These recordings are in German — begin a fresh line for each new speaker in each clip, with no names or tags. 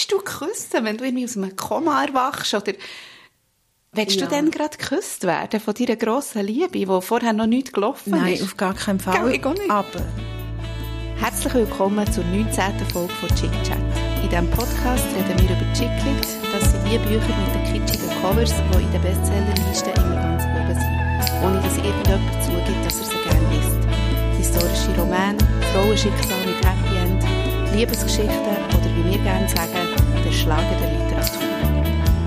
willst du küssen, wenn du irgendwie aus einem Koma erwachst? Oder willst
Ja.
du dann gerade geküsst werden von deiner grossen Liebe, die vorher noch nicht gelaufen
Nein,
ist?
auf gar keinen Fall.
Gell, ich.
Aber
Herzlich willkommen zur 19. Folge von Chick Chat. In diesem Podcast reden wir über Chicklit. Das sind die Bücher mit den kitschigen Covers, die in den Bestsellerlisten immer ganz oben sind. Ohne dass irgendjemand zugibt, dass er sie gerne liest. Historische Romane, Frauenschicksal mit Happy Liebesgeschichten oder wie wir gerne sagen, der Schlager der Literatur.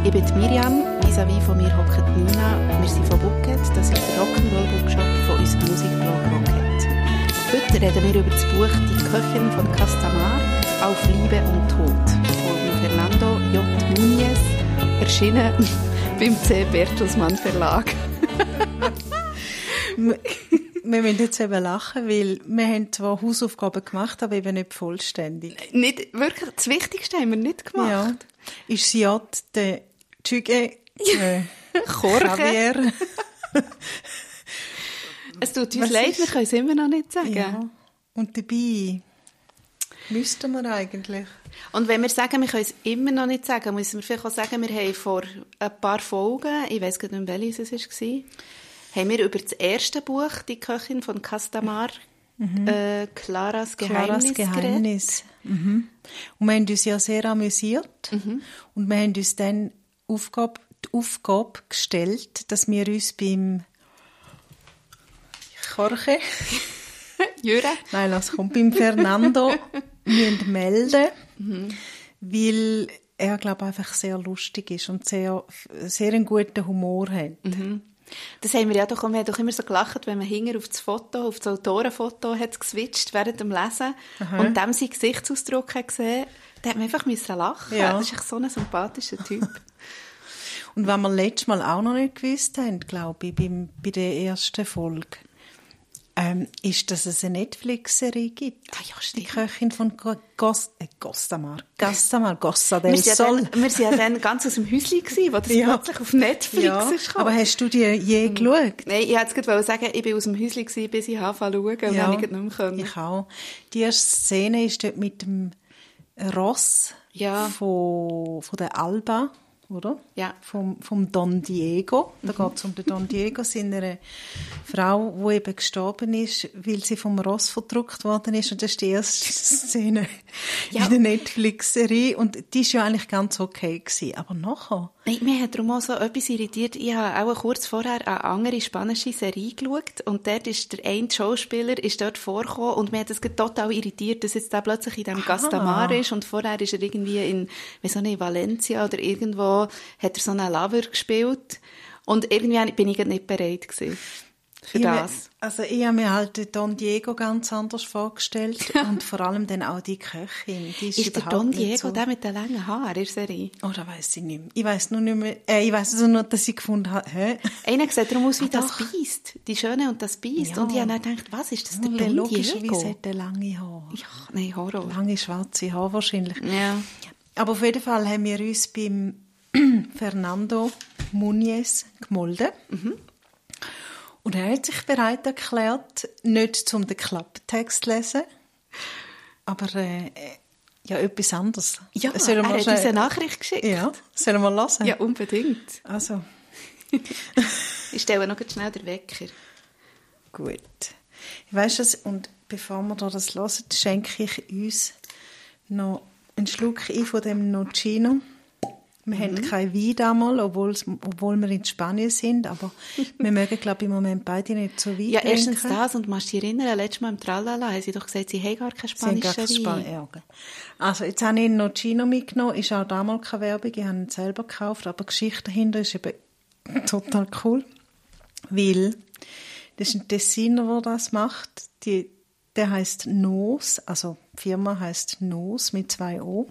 Ich bin Miriam, vis-à-vis von mir hockt Nina. Wir sind von Bucket, das ist der Rock'n'Roll-Bookshop von unserem Musikblog Rocket. Heute reden wir über das Buch Die Köchin von Castamar auf Liebe und Tod von Fernando J. Núñez, erschienen beim C. Bertelsmann Verlag.
wir müssen jetzt eben lachen, weil wir haben zwar Hausaufgaben gemacht, aber eben nicht vollständig.
Nicht wirklich, das Wichtigste haben wir nicht gemacht.
Ja. Ist sie ja der Tschüge äh. Javier.
Es tut uns
Was
leid,
ist-
wir können es immer noch nicht sagen.
Ja. Und dabei müssten wir eigentlich.
Und wenn wir sagen, wir können es immer noch nicht sagen, müssen wir vielleicht auch sagen, wir haben vor ein paar Folgen, ich weiß gar nicht welches es war, haben wir über das erste Buch, die Köchin von Castamar, äh, Claras Geheimnis,
Mhm. Klares Geheimnis. Mhm. Und wir haben uns ja sehr amüsiert.
Mhm.
Und wir haben uns dann Aufgabe, die Aufgabe gestellt, dass wir uns beim Jorge.
Jure?
nein, das kommt beim Fernando, müssen melden, weil er, glaube ich, einfach sehr lustig ist und sehr, sehr einen guten Humor hat.
Das haben wir ja doch, wir haben doch immer so gelacht, wenn man hinger auf das Foto, auf das Autorenfoto hat geswitcht während dem Lesen und dem seinen Gesichtsausdruck hat gesehen, da hat man einfach müssen lachen.
Ja.
Das ist echt so ein sympathischer Typ.
Und was wir letztes Mal auch noch nicht gewusst haben, glaube ich, beim, bei der ersten Folge, ähm, ist, dass es eine Netflix-Serie gibt.
Ah ja,
Die
stimmt.
Köchin von Go- Gos äh, Gostamar. Gastamar, Gossa
Wir
del
ja
Sol.
dann, wir sind ja dann ganz aus dem Häuschen gewesen, wo das
Ja.
plötzlich auf Netflix
Ja,
ist
aber hast du die je geschaut?
Nein, ich wollte gerade sagen, ich war aus dem Häuschen, gewesen, bis ich anfangen zu schauen, und
Ja,
dann ich nicht mehr
ich auch. Die erste Szene ist dort mit dem Ross
Ja.
von, von der Alba, oder?
Ja.
Vom, vom Don Diego. Da geht es um den Don Diego, seine Frau, die eben gestorben ist, weil sie vom Ross verdruckt worden ist. Und das ist die erste Szene
Ja.
in der Netflix-Serie. Und die ist ja eigentlich ganz okay gewesen. Aber nachher...
Nein, mir hat darum auch so etwas irritiert. Ich habe auch kurz vorher eine andere spanische Serie geschaut und dort ist der eine Schauspieler ist dort vorgekommen und mir hat das total irritiert, dass jetzt da plötzlich in diesem Gastamar ist und vorher ist er irgendwie in, weiß auch nicht, Valencia oder irgendwo, hat er so einen Lover gespielt und irgendwie bin ich nicht bereit gewesen für
Ich
das.
me- Also ich habe mir halt den Don Diego ganz anders vorgestellt und vor allem dann auch die Köchin. Die ist,
Ist der Don Diego
so.
der mit den langen Haaren in der Serie?
Oh, das weiss ich nicht mehr. Ich weiss nur nicht mehr. Äh, ich weiss also nur, dass ich gefunden habe, hä?
Einer sieht darum aus wie
Ah,
das. Biest. Die Schöne und das Biest.
Ja.
Und ich habe dann gedacht, was ist das, der
Ja,
Don
logischerweise
Diego?
hat er lange Haare.
Ja, nein, Horror.
Lange schwarze Haare wahrscheinlich.
Ja.
Aber auf jeden Fall haben wir uns beim Fernando Muniz gemolden.
Mhm.
Und er hat sich bereit erklärt, nicht zum den Klapptext zu lesen, aber äh, ja, etwas anderes.
Ja,
Sollen
er hat uns eine Nachricht geschickt.
Ja, sollen wir hören?
Ja, unbedingt.
Also,
Ich stelle noch schnell den Wecker.
gut. Weißt du, und bevor wir da das hören, schenke ich uns noch einen Schluck ein von dem Nocino. Wir
Mhm.
haben kein Wein damals, obwohl, obwohl wir in Spanien sind, aber wir mögen, glaube ich, im Moment beide nicht so Wein
Ja, erstens
trinken.
das, und machst dich erinnern, letztes Mal im Tralala haben sie doch gesagt, sie haben gar keinen
Sie haben gar
spanischen
kein
Wein.
Ja. Also, jetzt habe ich einen Nocino mitgenommen. Ist auch damals keine Werbung. Ich habe ihn selber gekauft. Aber die Geschichte dahinter ist eben total cool. Weil, das ist ein Tessiner, der das macht. Die, der heißt Nos. Also, die Firma heißt Nos mit zwei O.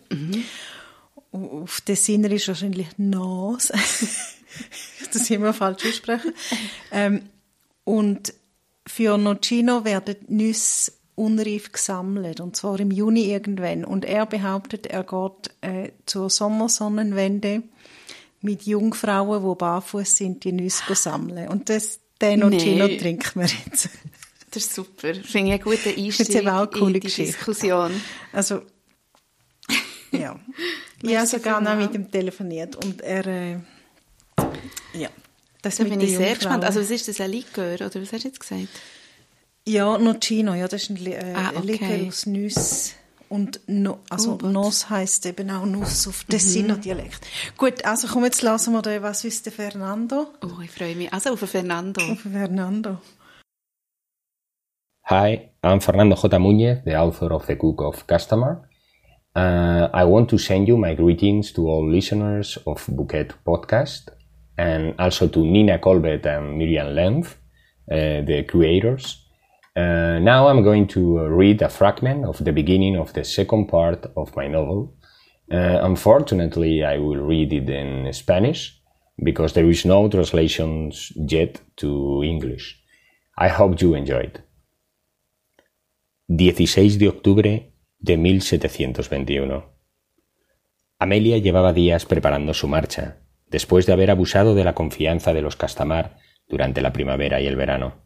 Auf Tessiner ist wahrscheinlich Nos. das immer falsch aussprechen. ähm, und für Nocino werden Nüsse unreif gesammelt, und zwar im Juni irgendwann. Und er behauptet, er geht äh, zur Sommersonnenwende mit Jungfrauen, die barfuß sind, die Nüsse sammeln. Und das, den Nocino
Nee.
trinken wir jetzt.
Das ist super. Finde ich einen guten
Das ist
Einstieg
auch eine coole
in die
Geschichte.
Diskussion.
Also, ja. Ja, sogar noch mit ihm telefoniert. Und er, äh, ja. Das
Da bin
den
ich sehr gespannt. Also was ist das, ein Likör, oder was hast du jetzt gesagt?
Ja, Nocino, ja, das ist ein äh,
Ah, okay.
Likör aus Nüsse. Und no, also
Oh.
Nos heisst eben auch Nuss auf Tessiner Dialekt. Gut, also komm, jetzt lassen wir den, was wüsste Fernando?
Oh, ich freue mich. Also auf den Fernando.
Auf Fernando.
Hi, I'm Fernando J. Muñez, the author of The Cook of Customer. Uh, I want to send you my greetings to all listeners of Bouquet Podcast and also to Nina Colbert and Miriam Lenz, uh, the creators. Uh, now I'm going to uh, read a fragment of the beginning of the second part of my novel. Uh, unfortunately, I will read it in Spanish because there is no translations yet to English. I hope you enjoy it. 16 de octubre de 1721. Amelia llevaba días preparando su marcha, después de haber abusado de la confianza de los Castamar durante la primavera y el verano.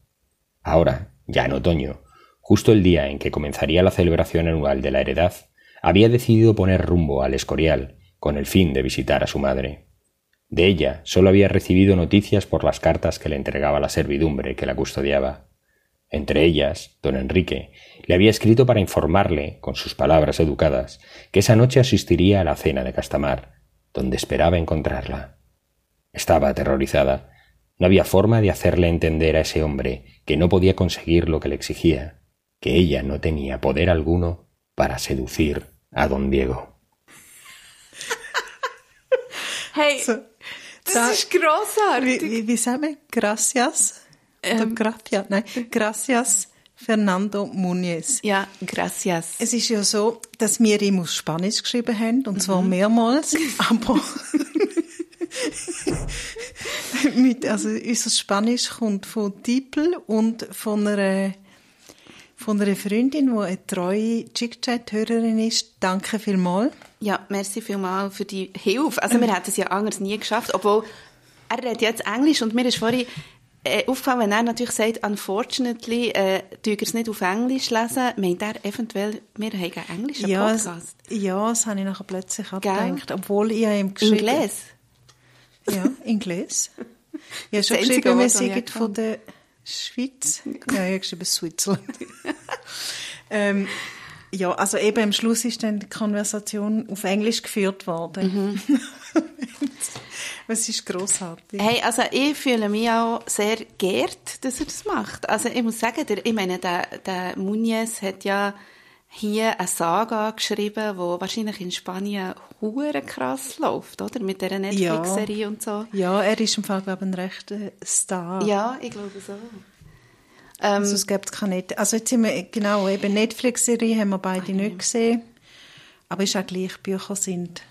Ahora, ya en otoño, justo el día en que comenzaría la celebración anual de la heredad, había decidido poner rumbo al Escorial con el fin de visitar a su madre. De ella solo había recibido noticias por las cartas que le entregaba la servidumbre que la custodiaba. Entre ellas, don Enrique le había escrito para informarle, con sus palabras educadas, que esa noche asistiría a la cena de Castamar, donde esperaba encontrarla. Estaba aterrorizada. No había forma de hacerle entender a ese hombre que no podía conseguir lo que le exigía, que ella no tenía poder alguno para seducir a don Diego.
Hey, das
da-
ist grossartig.
Wie, wie, wie sagen wir? Gracias?
Ähm.
Gracias? Nein, Gracias Fernando Muñez.
Ja, gracias.
Es ist ja so, dass wir ihm auf Spanisch geschrieben haben, und zwar mehrmals, aber mit, also unser Spanisch kommt von Tipel und von einer, von einer Freundin, die eine treue Chick-Chat-Hörerin ist. Danke vielmals.
Ja, merci vielmals für die Hilfe. Also wir hätten es ja anders nie geschafft, obwohl er redet jetzt Englisch und mir ist vorhin äh, aufgefallen, wenn er natürlich sagt, unfortunately, äh, ich es nicht auf Englisch lesen, meint er eventuell, wir haben einen englischen
Ja,
Podcast.
ja, das habe ich nachher plötzlich gedacht, obwohl ich ihm geschrieben
Inglés.
Ja, Inglés. Ich habe schon geschrieben, wir sind von der Schweiz. Ja, ich habe geschrieben Switzerland. ähm, ja, also eben am Schluss ist dann die Konversation auf Englisch geführt worden.
Mhm.
Es ist grossartig.
Hey, also ich fühle mich auch sehr geehrt, dass er das macht. Also ich muss sagen, der, ich meine, der, der Muniz hat ja hier eine Saga geschrieben, wo wahrscheinlich in Spanien hure krass läuft, oder? Mit dieser Netflix-Serie und so.
Ja, er ist im Fall, glaube ich, ein rechter Star.
Ja, ich glaube so.
Also es gibt keine Net Also jetzt sind wir, genau, eben Netflix-Serie haben wir beide nicht gesehen. Aber ist auch gleich, Bücher sind...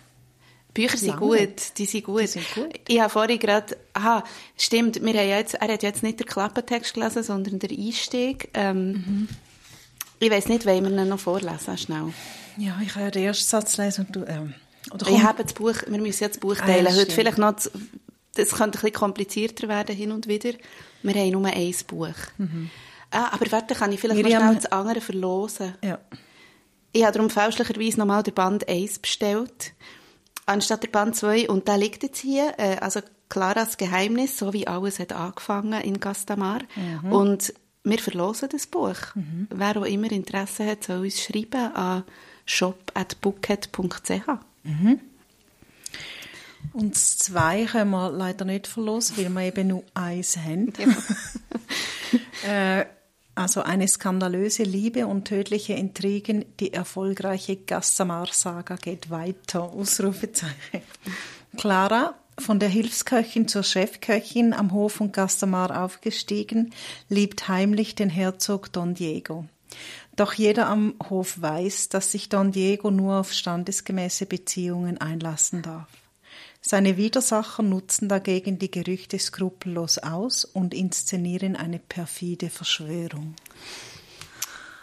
Bücher sind gut, die sind gut.
sind gut.
Ich habe vorhin gerade, aha, stimmt, wir haben jetzt, er hat jetzt nicht den Klappentext gelesen, sondern den Einstieg. Ähm,
Mhm.
Ich weiß nicht, wollen wir ihn noch vorlesen, schnell.
Ja, ich kann ja den ersten Satz lesen und du... Ähm, oder
Ich habe das Buch, wir müssen jetzt das Buch
Ah,
teilen.
ja,
Heute vielleicht noch, das, das könnte ein bisschen komplizierter werden hin und wieder. Wir haben nur ein Buch. Ah, aber warte, kann ich vielleicht noch
Miriam-
schnell das andere verlosen?
ja.
Ich habe darum fälschlicherweise nochmal den Band 1 bestellt, anstatt der Band 2. Und der liegt jetzt hier, äh, also Claras Geheimnis, so wie alles hat angefangen in Gastamar. Und wir verlosen das Buch. Wer auch immer Interesse hat, soll uns schreiben an shop.bookhead.ch.
Und das zwei können wir leider nicht verlosen, weil wir eben nur eins haben. äh, also eine skandalöse Liebe und tödliche Intrigen, die erfolgreiche Gassamar-Saga geht weiter. Ausrufezeichen. Clara, von der Hilfsköchin zur Chefköchin am Hof von Gassamar aufgestiegen, liebt heimlich den Herzog Don Diego. Doch jeder am Hof weiß, dass sich Don Diego nur auf standesgemäße Beziehungen einlassen darf. Seine Widersacher nutzen dagegen die Gerüchte skrupellos aus und inszenieren eine perfide Verschwörung.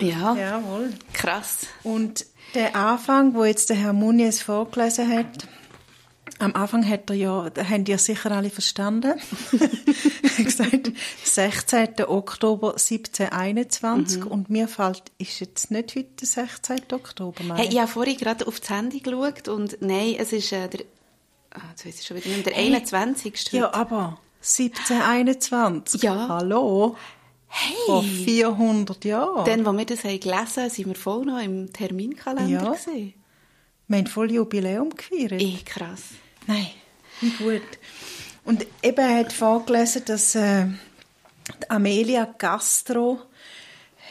Ja,
Jawohl.
krass.
Und der Anfang, wo jetzt der Herr Muniz vorgelesen hat, Am Anfang hat er ja, haben die ja sicher alle verstanden. er hat gesagt, 16. Oktober 1721 mhm. und mir fällt, ist jetzt nicht heute der 16. Oktober.
Hey, ich habe vorhin gerade auf das Handy geschaut und nein, es ist äh, der, ah, jetzt weiß ich schon wieder, der hey. 21.
Ja, aber 1721.
Ja.
Hallo.
Hey.
Vor 400 Jahren.
Dann, als wir das haben gelesen haben, sind wir voll noch im Terminkalender ja. Gewesen.
Wir haben voll Jubiläum gefeiert.
Eh, krass.
Nein, wie gut. Und eben hat vorgelesen, dass äh, Amelia Castro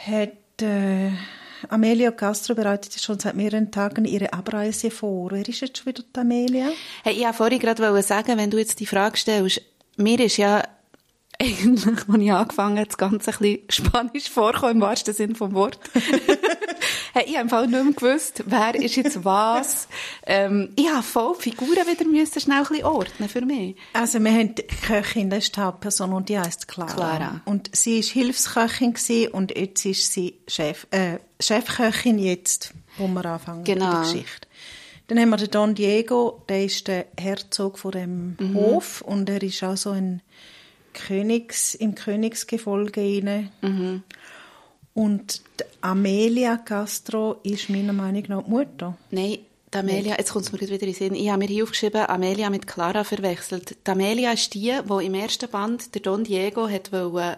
hat äh, Amelia Castro bereitet schon seit mehreren Tagen ihre Abreise vor. Wer ist jetzt schon wieder die Amelia?
Hey, ich wollte vorhin gerade sagen, wenn du jetzt die Frage stellst, mir ist ja eigentlich, als ich angefangen habe, das Ganze ein bisschen Spanisch vorkommen, im wahrsten Sinne vom Wort. Hey, ich habe einfach nicht mehr gewusst, wer ist jetzt was. Ähm, ich habe voll Figuren wieder müssen schnell ein bisschen ordnen für mich.
Also wir haben die Köchin, das ist die Hauptperson und die heisst Clara.
Clara.
Und sie war Hilfsköchin und jetzt ist sie Chef, äh, Chefköchin jetzt, wo wir anfangen
genau.
mit der Geschichte. Dann haben wir den Don Diego, der ist der Herzog von dem mhm. Hof und er ist auch so ein Königs, im Königsgefolge inne. Mhm. Und Amelia Castro ist meiner Meinung nach die Mutter.
Nein, die Amelia, jetzt kommt es mir wieder in den Sinn, ich habe mir hier aufgeschrieben, Amelia mit Clara verwechselt. Die Amelia ist die, die im ersten Band der Don Diego hat wollen,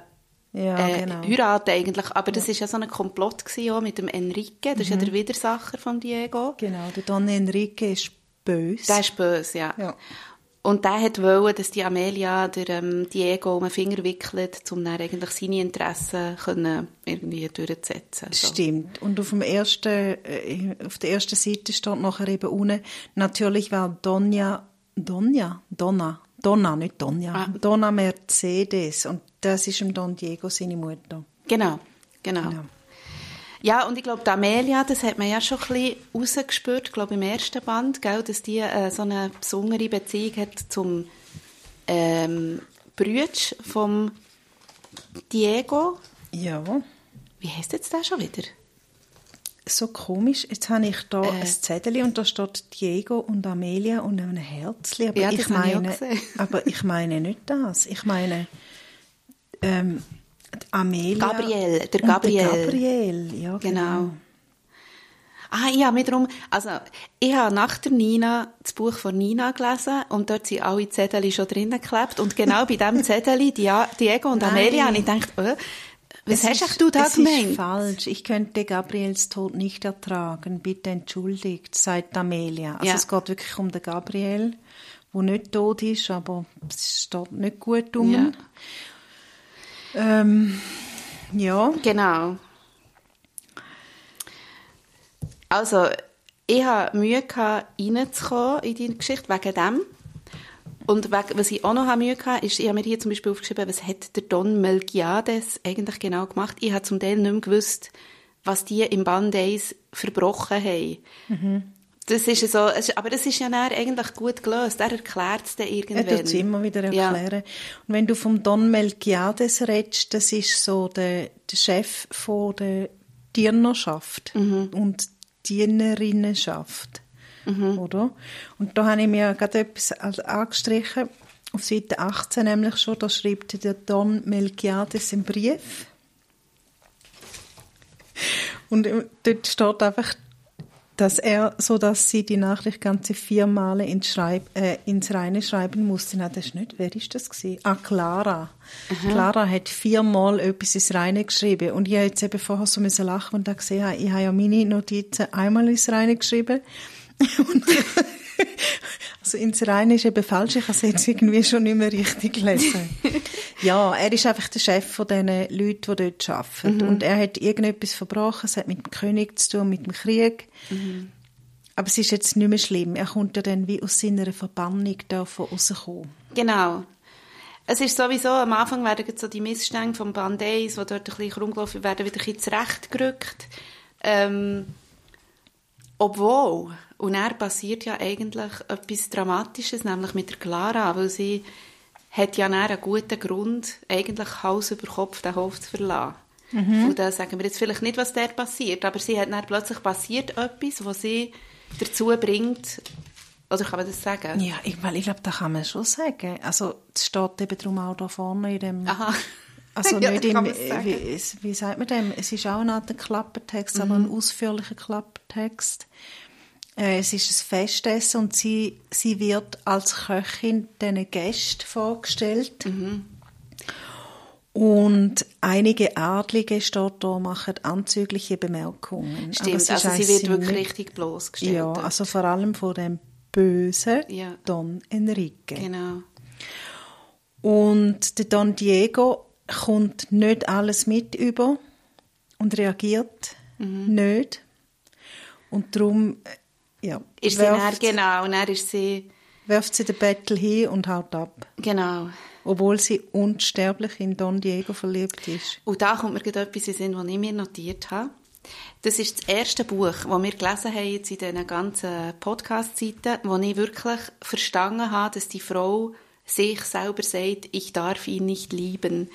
ja, äh, genau.
heiraten eigentlich. Aber das war ja so ein Komplott gewesen, mit dem Enrique, das mhm. ist ja mhm. der Widersacher von Diego.
Genau, der Don Enrique ist böse.
Der ist böse, ja. ja. Und der hat wollen, dass die Amelia der ähm, Diego um den Finger wickelt, um dann eigentlich seine Interessen können irgendwie durchzusetzen.
So. Stimmt. Und auf, dem ersten, äh, auf der ersten Seite steht nachher eben unten, natürlich war Donja, Donja, Donna, Donna, nicht Donja, ah. Donna Mercedes. Und das ist im Don Diego seine Mutter.
Genau, genau. genau. Ja, und ich glaube, die Amelia, das hat man ja schon ein bisschen rausgespürt, glaube im ersten Band, gell, dass die äh, so eine besondere Beziehung hat zum ähm, Brütsch vom Diego.
Ja.
Wie heißt jetzt der schon wieder?
So komisch. Jetzt habe ich da äh. ein Zettel und da steht Diego und Amelia und ein Herzchen. Aber
ja,
ich meine, ich aber ich meine nicht das. Ich meine, ähm, Amelia.
Gabriel, der Gabriel.
Der Gabriel, ja. Genau. genau.
Ah, ja, mir darum, also, ich habe nach der Nina das Buch von Nina gelesen und dort sind alle Zettel schon drinnen geklebt und genau bei diesem Zettel, Diego und Amelia, habe ich gedacht, oh, was es hast ist, du da
es
gemeint?
ist falsch. Ich könnte Gabriels Tod nicht ertragen. Bitte entschuldigt, sagt Amelia. Also ja. es geht wirklich um den Gabriel, der nicht tot ist, aber es steht nicht gut um. Ja. Ähm, ja.
Genau. Also, ich hatte Mühe, reinzukommen in die Geschichte wegen dem. Und was ich auch noch Mühe hatte, ist, ich habe mir hier zum Beispiel aufgeschrieben, was hat der Don Melgiades eigentlich genau gemacht. Ich habe zum Teil nicht mehr gewusst, was die im Band 1 verbrochen haben. Mhm. Das ist so, aber das ist ja eigentlich gut gelöst. Er erklärt es dann irgendwann.
Er tut es immer wieder erklären. Ja. Und wenn du vom Don Melchiades redest, das ist so der, der Chef von der Dienerschaft mhm. und Dienerinnenschaft. Mhm. Oder? Und da habe ich mir gerade etwas angestrichen, auf Seite 18 nämlich schon, da schreibt der Don Melchiades einen Brief. Und dort steht einfach, dass er, so dass sie die Nachricht ganze vier Male ins, Schreib, äh, ins Reine schreiben musste. Nein, das ist nicht. Wer ist das gewesen? Ah, Clara. Aha. Clara hat viermal etwas ins Reine geschrieben. Und ich habe jetzt eben vorher so müssen lachen und da gesehen, ich habe ja meine Notizen einmal ins Reine geschrieben. also ins eben falsch. Ich habe es jetzt irgendwie schon nicht mehr richtig gelesen. ja, er ist einfach der Chef von den Leuten, die dort arbeiten. Mhm. Und er hat irgendetwas verbrochen. Es hat mit dem König zu tun, mit dem Krieg. Mhm. Aber es ist jetzt nicht mehr schlimm. Er kommt ja dann wie aus seiner Verbannung davon rauskommen.
Genau. Es ist sowieso, am Anfang werden so die Missstände vom Band 1, die dort ein bisschen rumgelaufen werden, wieder ein bisschen zurechtgerückt. Ähm, obwohl, und er passiert ja eigentlich etwas Dramatisches, nämlich mit der Clara, weil sie hat ja einen guten Grund, eigentlich Haus über Kopf den Hof zu verlassen. Mhm. Und da sagen wir jetzt vielleicht nicht, was dort passiert, aber sie hat dann plötzlich passiert etwas, was sie dazu bringt, Oder kann man das sagen?
Ja, ich, weil ich glaube, das kann man schon sagen. Also, es steht eben darum auch da vorne in dem...
Aha.
Also
Ja,
nicht im, wie, wie sagt man dem? Es ist auch eine Art Klappertext, aber
Mhm.
ein ausführlicher Klappertext. Äh, es ist ein Festessen und sie, sie wird als Köchin diesen Gästen vorgestellt.
Mhm.
Und einige Adlige steht da, machen anzügliche Bemerkungen.
Stimmt, also sie wird wirklich
nicht-
richtig bloßgestellt.
Ja,
dort.
also vor allem von dem bösen
Ja.
Don Enrique.
Genau.
Und der Don Diego kommt nicht alles mit über und reagiert
Mhm.
nicht. Und darum ja,
Ist sie dann, genau, und dann ist sie,
werft sie den Battle hin und haut ab.
genau.
Obwohl sie unsterblich in Don Diego verliebt ist.
Und da kommt mir gerade etwas in Sinn, was ich mir notiert habe. Das ist das erste Buch, das wir gelesen haben jetzt in diesen ganzen Podcast-Seiten, wo ich wirklich verstanden habe, dass die Frau sich selber sagt, ich darf ihn nicht lieben.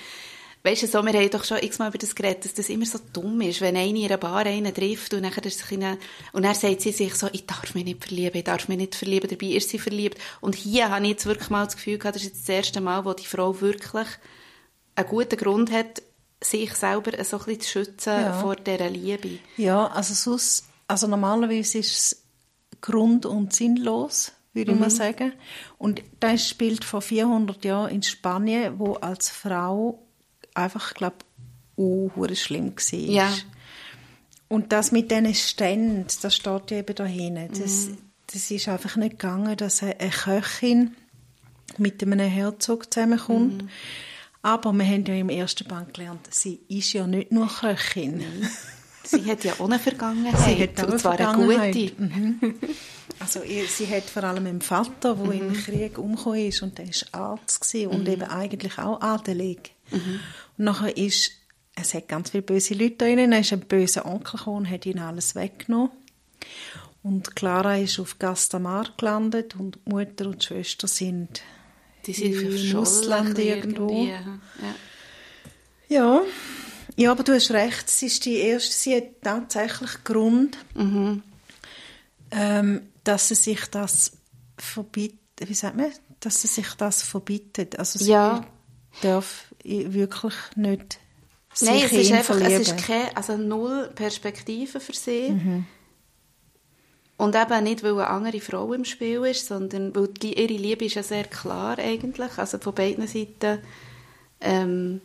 Weißt du, so, wir haben doch schon x-mal über das geredet, dass das immer so dumm ist, wenn eine in einer Bar einen trifft und nachher ist eine, und dann sagt sie sich so, ich darf mich nicht verlieben, ich darf mich nicht verlieben, dabei ist sie verliebt. Und hier habe ich jetzt wirklich mal das Gefühl gehabt, das ist jetzt das erste Mal, wo die Frau wirklich einen guten Grund hat, sich selber so ein bisschen zu schützen
Ja.
vor dieser Liebe.
Ja, also sonst, also normalerweise ist es grund- und sinnlos, würde
Mhm.
ich mal sagen. Und das spielt vor 400 Jahren in Spanien, wo als Frau einfach, glaube uh, schlimm war.
Ja.
Und das mit diesen Ständen, das steht ja eben da hinten. Das,
Mhm.
das ist einfach nicht gegangen, dass eine eine Köchin mit einem Herzog zusammenkommt.
Mhm.
Aber wir haben ja im ersten Band gelernt, sie ist ja nicht nur Köchin.
Sie hat ja eine Vergangenheit,
Sie hat
und
eine
zwar eine gute.
Mhm. Also sie hat vor allem einen Vater, der
Mhm.
im Krieg umgekommen ist und der war Arzt gewesen und eben eigentlich auch adelig. Und nachher ist, es hat ganz viele böse Leute da drin, dann ist ein böser Onkel gekommen und hat ihnen alles weggenommen. Und Clara ist auf Gastamar gelandet und die Mutter und Schwester sind
Die sind
in
verschollen
Ausland irgendwo.
Ja.
Ja, ja, aber du hast recht. Es ist die erste, sie hat tatsächlich Grund,
Mhm.
ähm, dass sie sich das verbietet. Wie sagt man? Dass sie sich das verbietet. Also sie
Ja.
darf wirklich nicht sich
Nein, es ist einfach, es ist keine, also null Perspektive für sie.
Mhm.
Und eben nicht, weil eine andere Frau im Spiel ist, sondern weil die, ihre Liebe ist ja sehr klar eigentlich, also von beiden Seiten. Ähm,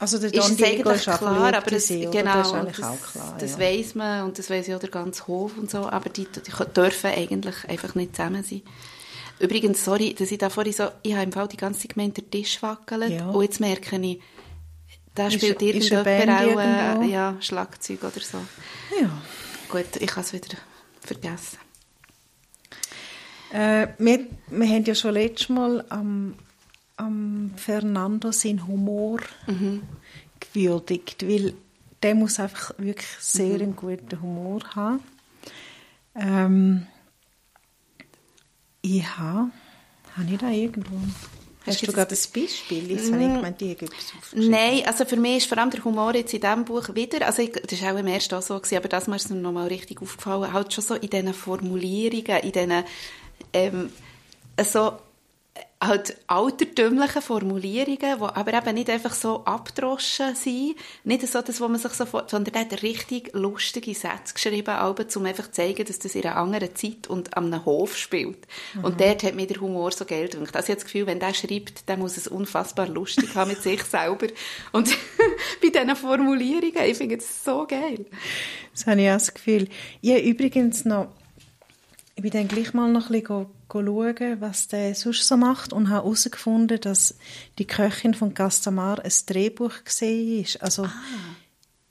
also der
ist es eigentlich
ist
klar, aber es,
sie,
genau,
das
das,
klar.
das
ja.
weiss man und das weiss ja der ganze Hof und so, aber die, die dürfen eigentlich einfach nicht zusammen sein. Übrigens, sorry, dass ich da vorhin so, ich habe im Fall die ganze Zeit gemeint, der Tisch wackelt
Ja.
und jetzt merke ich, da spielt
ist
irgendjemand auch äh, ja, Schlagzeug oder so.
Ja.
Gut, ich kann es wieder vergessen.
Äh, wir, wir haben ja schon letztes Mal am, am Fernando seinen Humor
Mhm.
gewürdigt, weil der muss einfach wirklich sehr
Mhm.
einen guten Humor haben. Ähm, ich habe, habe ich da irgendwo... Hast
du
du gerade ein Beispiel? Jetzt habe ich gemeint, ich aufgeschrieben.
Nein, also für mich ist vor allem der Humor jetzt in diesem Buch wieder, also ich, das war auch im ersten auch so, gewesen, aber das Mal ist mir nochmal richtig aufgefallen, halt schon so in diesen Formulierungen, in diesen ähm, so halt altertümlichen Formulierungen, die aber eben nicht einfach so abgedroschen sind, nicht so das, wo man sich so vor, sondern er hat richtig lustige Sätze geschrieben, aber, um einfach zu zeigen, dass das in einer anderen Zeit und an einem Hof spielt. Und dort hat mir der Humor so Geld gedacht. Also ich habe das Gefühl, wenn der schreibt, dann muss es unfassbar lustig haben mit sich selber. Und bei diesen Formulierungen, ich finde es so geil.
Das habe ich auch das Gefühl. Ich habe übrigens noch, ich bin dann gleich mal noch ein bisschen go, go schauen, was der sonst so macht und habe herausgefunden, dass die Köchin von Gastamar ein Drehbuch gesehen ist. Also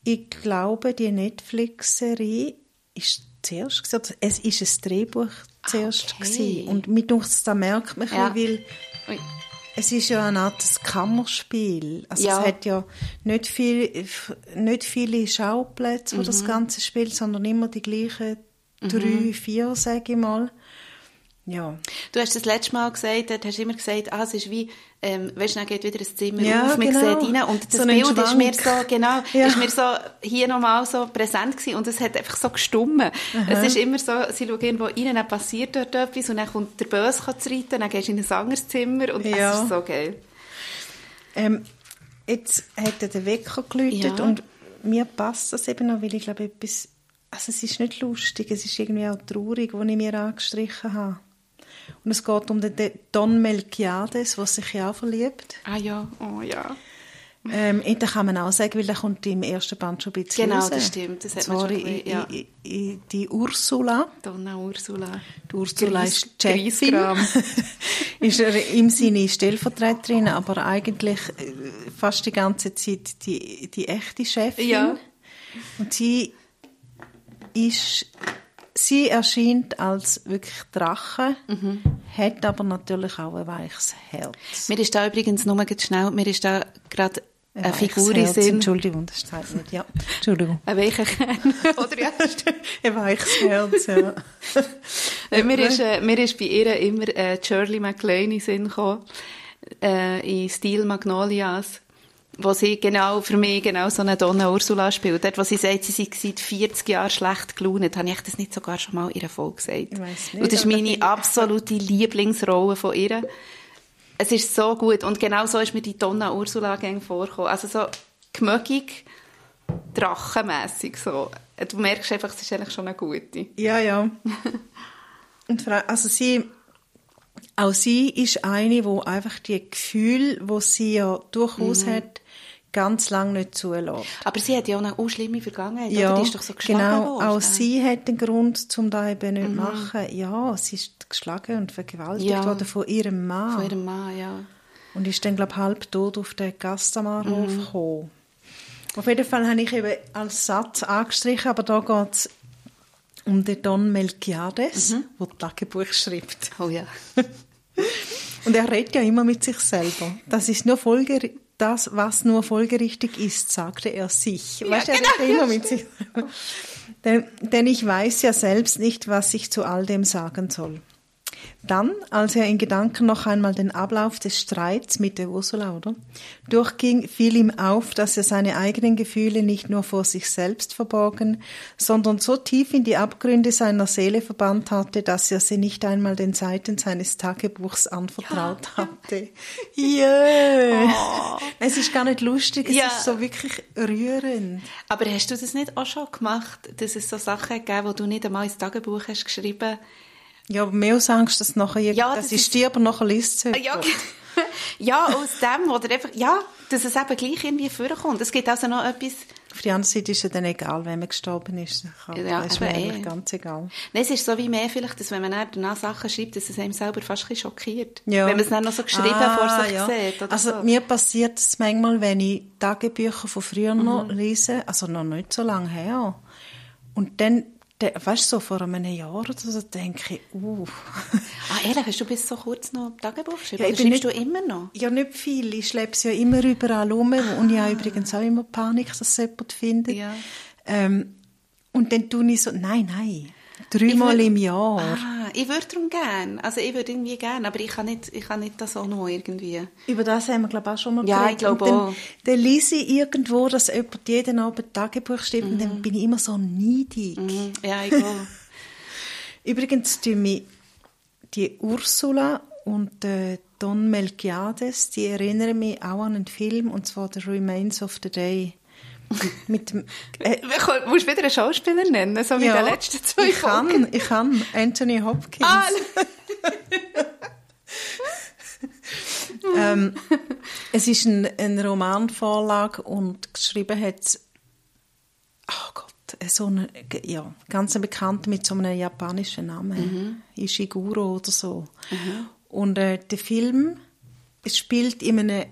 ich glaube, die Netflix-Serie ist zuerst oder es ist ein Drehbuch zuerst
Okay.
gewesen. und mir denkt da merkt man
Ja.
weil
Ui.
es ist ja eine Art Kammerspiel. Also
Ja.
es hat ja nicht, viel, nicht viele Schauplätze, wo
Mhm.
das Ganze spielt, sondern immer die gleichen drei, vier, sage ich mal. Ja.
Du hast das letzte Mal gesagt, dort hast du immer gesagt, ah, es ist wie, ähm, weißt du, dann geht wieder ein Zimmer
Ja,
auf, man
genau.
sieht rein und das
So
Bild ist mir so, genau,
Ja.
ist mir so hier nochmal so präsent gewesen und es hat einfach so gestummen. Es ist immer so, sie schauen irgendwo rein, dann passiert dort etwas und dann kommt der Böse zu reiten, dann gehst du in ein anderes Zimmer und
Ja.
es ist so geil.
Ähm, jetzt hat er den Wecker geläutet
Ja.
und mir passt das eben noch, weil ich glaube, etwas, also es ist nicht lustig, es ist irgendwie auch traurig, was ich mir angestrichen habe. Und es geht um den De- Don Melquiades, der sich ja auch verliebt.
Ah ja, oh ja.
Ähm, da kann man auch sagen, weil der kommt im ersten Band schon ein bisschen
Genau,
raus.
das stimmt, das hat man
zwar
schon bisschen, ja.
in, in, in, die Ursula.
Donna Ursula.
Die Ursula
Grís-
ist Chefin. Ist er im Sinne Stellvertreterin, aber eigentlich äh, fast die ganze Zeit die, die echte Chefin.
Ja.
Und sie ist, sie erscheint als wirklich Drache,
Mhm.
hat aber natürlich auch ein weiches Herz.
Mir ist da übrigens nur ganz schnell, mir ist da gerade
Ein
eine Figur in
Herz,
Sinn.
Entschuldigung, das steht nicht. Ja, Entschuldigung.
Ein weicher Kern. Oder ja,
ein weiches Herz, ja.
Äh, mir, ist, äh, mir ist bei ihr immer äh, Shirley MacLaine in Sinn gekommen, äh, in Stil Magnolias, wo sie genau, für mich genau so eine Donna Ursula spielt. Dort, wo sie sagt, sie sei seit 40 Jahren schlecht gelaunt, habe ich das nicht sogar schon mal in einer Folge gesagt.
Ich weiss nicht,
Und das ist meine absolute Lieblingsrolle von ihr. Es ist so gut und genau so ist mir die Donna Ursula gang vorgekommen. Also so gemögig, drachenmässig so. Du merkst einfach, es ist eigentlich schon eine gute.
Ja, ja. Und vor allem, also sie, auch sie ist eine, wo einfach die Gefühle, wo sie ja durchaus
Mhm.
hat, ganz lange nicht zulässt.
Aber sie hat ja auch eine auch schlimme Vergangenheit,
Ja,
oder? Die ist doch so geschlagen
genau.
worden.
Auch sie hat den Grund, um das eben nicht zu machen. Ja, sie ist geschlagen und vergewaltigt
Ja.
worden von ihrem Mann.
Von ihrem Mann, ja.
Und ist dann, glaube ich, halb tot auf den Gastamarhof
Mhm.
gekommen. Auf jeden Fall habe ich eben als Satz angestrichen, aber da geht es um den Don Melquiades,
Mhm.
der Tagebuch schreibt.
Oh ja.
Und er redet ja immer mit sich selber. Das ist nur Folger das, was nur folgerichtig ist, sagte er sich. weißt du, er
genau,
immer
ja,
mit sich. Denn, denn ich weiß ja selbst nicht, was ich zu all dem sagen soll. Dann, als er in Gedanken noch einmal den Ablauf des Streits mit der Ursula, oder? Durchging, fiel ihm auf, dass er seine eigenen Gefühle nicht nur vor sich selbst verborgen, sondern so tief in die Abgründe seiner Seele verbannt hatte, dass er sie nicht einmal den Seiten seines Tagebuchs anvertraut hatte. Ja. Es ist gar nicht lustig, es
Ja.
ist so wirklich rührend.
Aber hast du das nicht auch schon gemacht, dass es so Sachen gegeben wo du nicht einmal ins Tagebuch hast geschrieben
Ja, aber mehr aus Angst, dass nachher,
Ja,
dass
das
ich
ist-
stirbe, nachher liest es
Ja, ja, aus dem, oder einfach, ja, dass es eben gleich irgendwie vorkommt. Es gibt also noch etwas,
Auf der anderen Seite ist es dann egal, wenn man gestorben ist.
Ja,
das ist mir
eh.
eigentlich ganz egal.
Nein, es ist so wie mehr vielleicht, dass wenn man dann danach Sachen schreibt, dass es einem selber fast ein schockiert.
Ja.
Wenn man es dann noch so geschrieben
Ah,
vor sich
ja.
sieht.
Also
so.
mir passiert es manchmal, wenn ich Tagebücher von früher noch
Mhm.
lese, also noch nicht so lange her. Und dann, weißt du, so vor einem Jahr oder so, denke ich, uh.
Ah, ehrlich, hast du bis so kurz noch Tagebuch geschrieben?
Ja, ich
schreibst
nicht-
du immer noch?
Ja, nicht viel. Ich schleppe es ja immer überall rum. Und ich habe übrigens auch immer Panik, dass es jemand findet.
Ja.
Ähm, und dann tue ich so, nein, nein, dreimal
würd-
im Jahr.
Ah, ich würde darum gerne. Also ich würde irgendwie gerne, aber ich kann nicht, ich kann nicht das auch noch irgendwie.
Über das haben wir, glaube ich, auch schon mal
Ja,
geredet.
ich glaube auch.
Dann lese ich irgendwo, dass jemand jeden Abend Tagebuch schreibt und dann bin ich immer so neidig.
Mhm. Ja, ich auch.
Übrigens, die, mich, die Ursula und äh, Don Melquiades, die erinnern mich auch an einen Film, und zwar The Remains of the Day. Mit dem, äh,
Du musst wieder einen Schauspieler nennen, so wie
ja,
in den letzten zwei
ich
Folgen.
kann, ich kann. Anthony Hopkins.
Ah,
ähm, es ist ein, eine Romanvorlage und geschrieben hat oh Gott, so eine, ja, ganz ein Bekannter mit so einem japanischen Namen, Ishiguro oder so. Und äh, der Film spielt in einem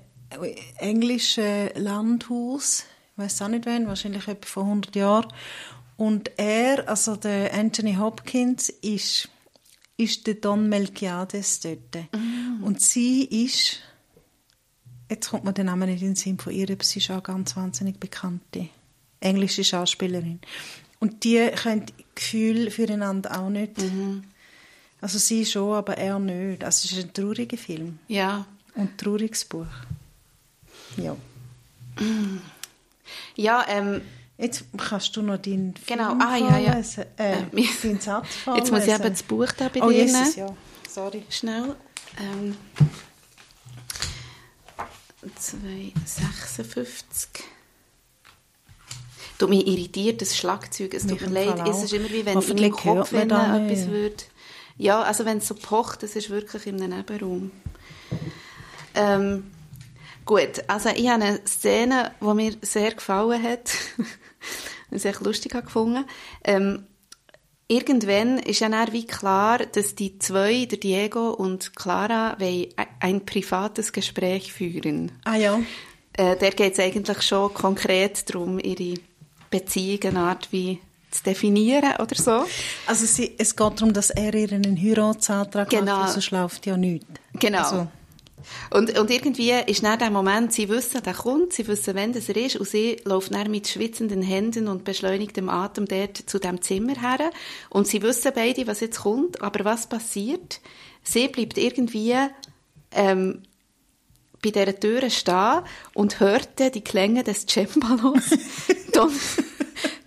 englischen Landhaus, weiß auch nicht wann, wahrscheinlich etwa vor 100 Jahren. Und er, also der Anthony Hopkins, ist, ist der Don Melquiades dort. Und sie ist, jetzt kommt mir der Name nicht in den Sinn von ihr, aber sie ist auch ganz wahnsinnig bekannte englische Schauspielerin. Und die können Gefühl füreinander auch nicht Also sie schon, aber er nicht. Also es ist ein trauriger Film
Ja.
und ein trauriges Buch. Ja.
Ja, ähm,
Jetzt kannst du noch deinen
Genau.
Film
Ah, ja, ja.
vorlesen. Äh,
Äh,
deinen Satz vorlesen.
jetzt muss ich eben das Buch da bei
Oh,
dir
Jesus,
nehmen.
ja. Sorry.
Schnell. Ähm, 256. Du, mich irritiert das Schlagzeug. Es tut mir leid. Es ist immer wie wenn in meinem Kopf wenn
da
etwas würde. Ja, also wenn es so pocht, das ist wirklich in einem Nebenraum. Ähm, gut, also ich habe eine Szene, die mir sehr gefallen hat. und sehr lustig gefunden. Ähm, irgendwann ist ja dann wie klar, dass die zwei, der Diego und Clara, wollen ein privates Gespräch führen.
Ah ja.
Äh, der geht es eigentlich schon konkret darum, ihre Beziehungsart wie zu definieren oder so.
Also sie, es geht darum, dass er ihr einen Heiratsantrag
Genau.
macht, sonst läuft ja nichts.
Genau.
Also,
Und, und irgendwie ist dann der Moment, sie wissen, der kommt, sie wissen, wann das er ist, und sie läuft dann mit schwitzenden Händen und beschleunigtem Atem dort zu dem Zimmer her. Und sie wissen beide, was jetzt kommt, aber was passiert? Sie bleibt irgendwie ähm, bei dieser Tür stehen und hörte die Klänge des Cembalos. Don,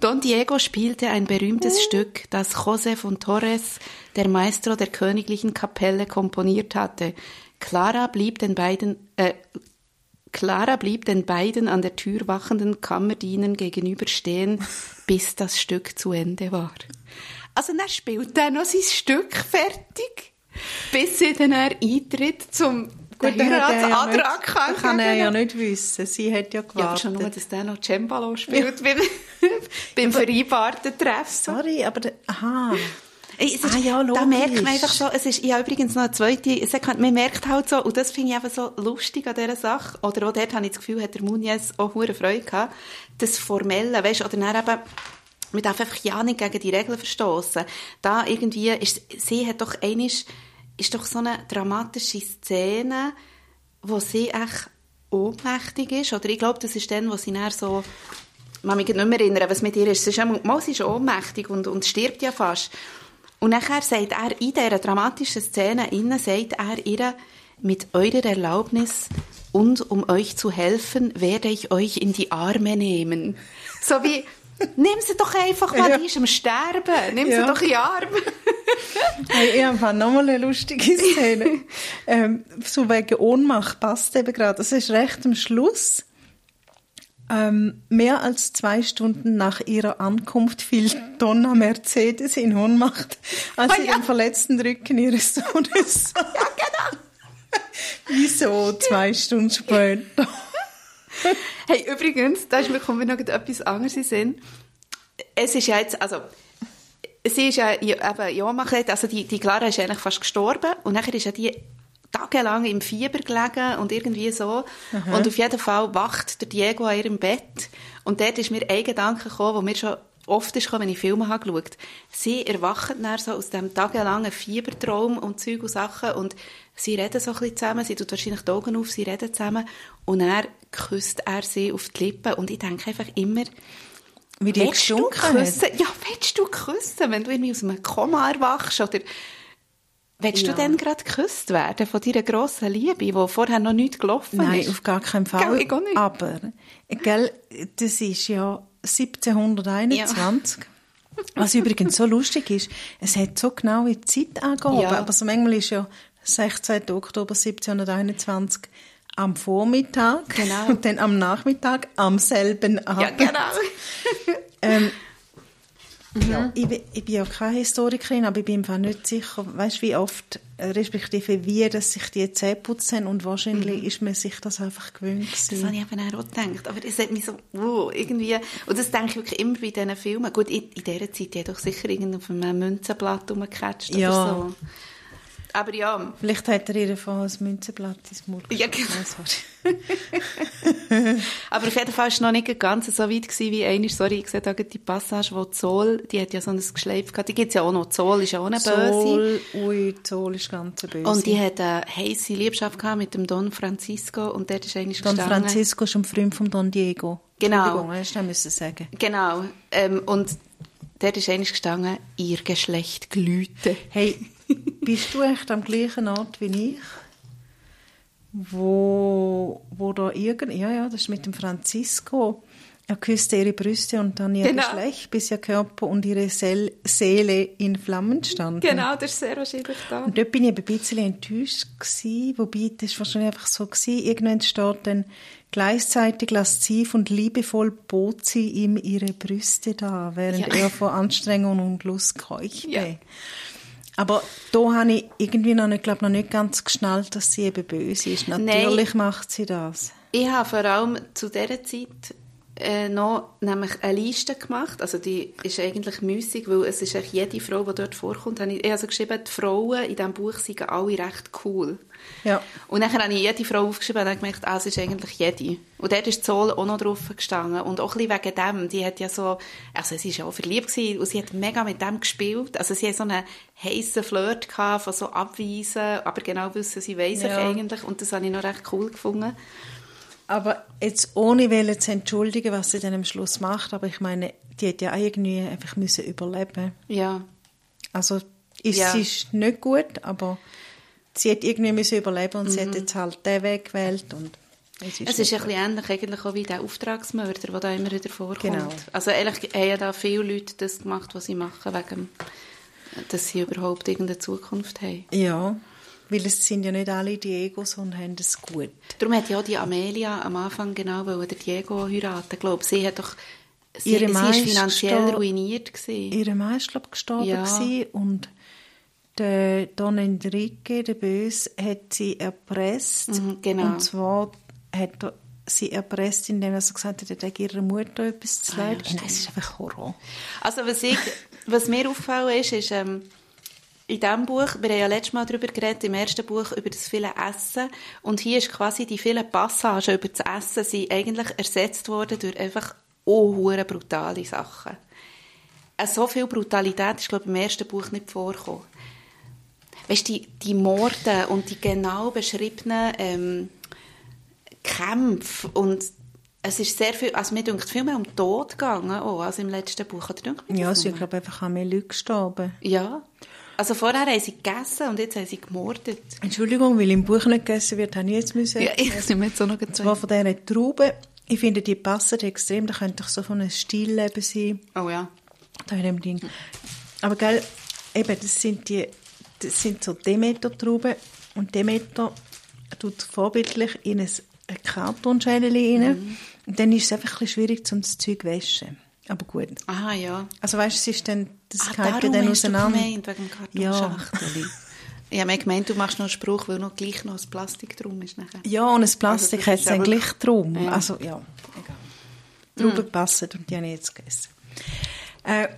Don Diego spielte ein berühmtes Stück, das José von Torres, der Maestro der königlichen Kapelle, komponiert hatte. Clara blieb den beiden, äh, Clara blieb den beiden an der Tür wachenden Kammerdienern gegenüberstehen, bis das Stück zu Ende war. Also dann spielt er noch sein Stück fertig, bis sie dann eintritt zum
Gut, dann hat er ja
Heiratsantrag
das kann er ja nicht wissen. Sie hat ja
ja, aber schon nur,
gewartet.
dass der noch Cembalo spielt beim, beim vereinbarten Treffen.
Sorry, aber... Aha.
Ist,
Ah ja,
Da merkt man
logisch.
einfach so, es ist, ich habe übrigens noch eine zweite Sekunde, man merkt halt so, und das finde ich einfach so lustig an dieser Sache, oder auch dort habe ich das Gefühl, hat der Muniz auch hure Freude gehabt, das Formelle, weißt, oder dann eben, man darf einfach ja nicht gegen die Regeln verstoßen. Da irgendwie, ist, sie hat doch einisch, ist doch so eine dramatische Szene, wo sie echt ohnmächtig ist, oder ich glaube, das ist dann, wo sie dann so, ich kann mich nicht mehr erinnern, was mit ihr ist. Sie ist, einmal- mal, sie ist ohnmächtig und, und stirbt ja fast. Und nachher sagt er, in dieser dramatischen Szene innen, sagt er ihr, mit eurer Erlaubnis und um euch zu helfen, werde ich euch in die Arme nehmen. So wie, nimm sie doch einfach mal,
Ja.
die ist am Sterben, nimm
Ja.
sie doch in die Arme.
Hey, ich habe nochmal eine lustige Szene. ähm, so wegen Ohnmacht passt eben gerade. Das ist recht am Schluss. Ähm, mehr als zwei Stunden nach ihrer Ankunft fiel Donna Mercedes in Ohnmacht, als sie
ja.
den verletzten Rücken ihres Sohnes sah.
Ja, genau.
Wieso zwei Stunden später?
Hey, übrigens, da ist mir, kommt mir noch etwas anderes in Sinn. Es ist ja jetzt, also, sie ist ja eben ja Ohnmacht, also die, die Clara ist eigentlich fast gestorben und nachher ist ja die tagelang im Fieber gelegen und irgendwie so. Und auf jeden Fall wacht der Diego an ihrem Bett und dort ist mir ein Gedanke gekommen, wo mir schon oft ist gekommen, wenn ich Filme habe geschaut. Sie erwachen dann so aus dem tagelangen Fiebertraum und Zeug und Sachen und sie reden so ein bisschen zusammen, sie tut wahrscheinlich die Augen auf, sie reden zusammen und er küsst er sie auf die Lippen und ich denke einfach immer,
Wie die
willst du
hat.
küssen? Ja, willst du küssen, wenn du irgendwie aus einem Koma erwachst oder willst
Ja.
du dann gerade geküsst werden von deiner grossen Liebe, die vorher noch nicht gelaufen
Nein,
ist?
auf gar keinen Fall.
Gell, ich auch nicht.
Aber, gell, das ist ja 1721. Was übrigens so lustig ist, es hat so genaue Zeitangaben,
Ja.
aber so manchmal ist ja 16. Oktober 1721 am Vormittag
Genau.
und dann am Nachmittag am selben Abend.
Ja, genau.
Ähm, ja, ich, bin- ich bin ja keine Historikerin, aber ich bin einfach nicht sicher, weißt, wie oft, äh, respektive wie, dass sich die Zähne putzen und wahrscheinlich ist man sich das einfach gewöhnt
Das
gewesen.
habe ich eben auch gedacht. Aber es hat mich so, wow, irgendwie, und das denke ich wirklich immer bei diesen Filmen. Gut, in, in dieser Zeit hat doch sicher irgend auf einem Münzenblatt rumgecatcht
Ja.
oder so. Aber ja,
Vielleicht hat er ihr von ein Münzenblatt ins Mund
Ja, genau.
Sorry.
aber auf jeden Fall war es noch nicht ganz so weit gewesen, wie einmal, sorry, ich sehe da die Passage, wo Zoll, die hat ja so ein Geschleif gehabt, die gibt es ja auch noch, Zoll ist ja auch eine Böse.
Zoll, ui, Zoll ist ganz böse.
Und die hat eine heisse Liebschaft gehabt mit dem Don Francisco und dort ist eigentlich
Don
gestanden...
Francisco ist ein Freund von Don Diego.
Genau.
Entschuldigung, hast du müssen sagen.
Genau. Ähm, und dort ist eigentlich gestanden, ihr Geschlecht glühte.
Hey, bist du echt am gleichen Ort wie ich? Wo, wo da irgend, ja, ja, das ist mit dem Francisco. Er küsste ihre Brüste und dann ihr
Genau.
Geschlecht, bis ihr Körper und ihre Seel Seele in Flammen standen.
Genau, das ist sehr wahrscheinlich da.
Und dort bin ich ein bisschen enttäuscht gewesen, wobei das wahrscheinlich einfach so gewesen. Irgendwann steht dann, gleichzeitig lasziv und liebevoll bot sie ihm ihre Brüste dar, während
Ja.
er vor Anstrengung und Lust keuchte.
Ja.
Aber da habe ich irgendwie noch nicht, glaub, noch nicht ganz geschnallt, dass sie eben böse ist. Natürlich macht sie das.
Ich habe vor allem zu dieser Zeit äh, noch nämlich eine Liste gemacht. Also die ist eigentlich müßig, weil es ist eigentlich jede Frau, die dort vorkommt. habe Ich habe also geschrieben, die Frauen in diesem Buch sind alle recht cool.
Ja.
Und dann habe ich jede Frau aufgeschrieben und dann gemerkt, ah, es ist eigentlich jede. Und dort ist Zoll auch noch drauf gestanden. Und auch ein bisschen wegen dem. Die hat ja so, also sie war ja auch verliebt gewesen, und sie hat mega mit dem gespielt. Also sie hat so einen heissen Flirt gehabt, von so abweisen, aber genau wissen, sie weiss
Ja.
eigentlich. Und das habe ich noch recht cool gefunden.
Aber jetzt ohne Welle zu entschuldigen, was sie dann am Schluss macht, aber ich meine, die hat ja auch irgendwie einfach müssen überleben.
Ja.
Also ist,
Ja.
sie ist nicht gut, aber sie hat irgendwie müssen überleben und sie hat jetzt halt den Weg gewählt und es ist,
Es ist ein bisschen ähnlich eigentlich auch wie der Auftragsmörder, der da immer wieder vorkommt.
Genau.
Also eigentlich haben ja da viele Leute das gemacht, was sie machen, wegen, dass sie überhaupt irgendeine Zukunft haben.
Ja, weil es sind ja nicht alle Diegos und haben es gut.
Darum hat ja auch die Amelia am Anfang genau wollen, der Diego heiraten. Ich glaube, sie hat doch, sie,
Ihre
sie ist finanziell ruiniert gewesen.
Ihr Mann ist, glaube ich, gestorben
Ja.
gewesen und der Don Enrique, der Böse, hat sie erpresst.
Mhm, genau.
Und zwar hat er sie erpresst, indem er so gesagt hat, er hätte ihrer Mutter etwas zu
Ah, ja.
Nein, es ist einfach Horror.
Also was, ich, was mir aufgefallen ist, ist ähm, in diesem Buch, wir haben ja letztes Mal darüber geredet, im ersten Buch über das viele Essen und hier ist quasi die vielen Passagen über das Essen sind eigentlich ersetzt worden durch einfach oh, hure brutale Sachen. Äh, So viel Brutalität ist, glaube ich, im ersten Buch nicht vorgekommen. Weißt du, die, die Morde und die genau beschriebenen ähm, Kämpfe und es ist sehr viel, also mir denkt viel mehr um den Tod gegangen, auch, als im letzten Buch. Oder
Ja, es sind, glaube ich, einfach auch mehr Leute gestorben.
Ja. Also vorher haben sie gegessen und jetzt haben sie gemordet.
Entschuldigung, weil im Buch nicht gegessen wird, habe ich jetzt müssen.
Ja, ich nehme jetzt auch noch
Und zwar von diesen Trauben. Ich finde, die passen extrem. Da könnte ich so von einem Stillleben sein.
Oh ja.
Da in dem Ding. Aber gell, eben, das sind die, das sind so Demeter-Trauben. Und Demeter tut vorbildlich in ein Kartonschälchen rein. Und dann ist es einfach ein bisschen schwierig, um das Zeug zu waschen. Aber gut.
Aha, ja.
Also weißt du, es ist dann, das
Ah,
geht ja dann
du
auseinander.
gemeint, wegen dem
Ja.
Kartonschachtel. Ich habe gemeint, du machst noch einen Spruch, weil noch gleich noch das Plastik drum ist. Nachher.
Ja, und das Plastik
Also
hat es dann gleich drum.
Ja.
Also, ja, egal. Trauben passen und die habe ich jetzt gegessen. Äh,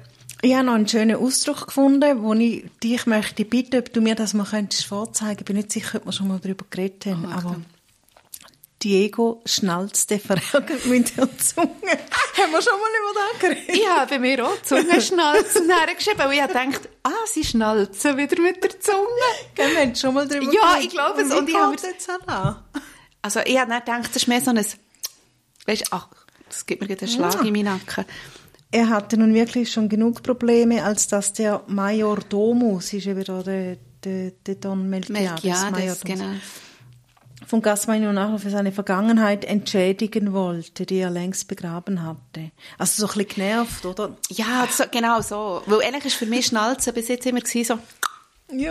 ich habe noch einen schönen Ausdruck gefunden, wo ich dich möchte bitten, ob du mir das mal könntest vorzeigen. Ich bin nicht sicher, ob wir schon mal darüber geredet haben,
Oh,
aber. Diego schnalzte verärgert mit der Zunge. haben wir schon mal über das geredet?
Ich habe bei mir auch Zungenschnalzen hergeschrieben, weil ich habe gedacht, ah, sie schnalzen wieder mit der Zunge.
Gell, Wir haben schon mal darüber
Ja,
geredet.
ich glaube es.
Und
ich habe
jetzt an?
Also ich habe dann gedacht, das ist mehr so ein, weißt ach, das gibt mir gerade einen Schlag
Ja.
in meinen Nacken.
Er hatte nun wirklich schon genug Probleme, als dass der Major Domus, ist eben da der, der, der Don Melchiades,
Ja,
Domus,
genau.
Von Gasman nun auch für seine Vergangenheit entschädigen wollte, die er längst begraben hatte. Also so ein bisschen genervt, oder?
Ja, so, genau so. Weil eigentlich ist für mich Schnalzen bis jetzt immer so,
Ja.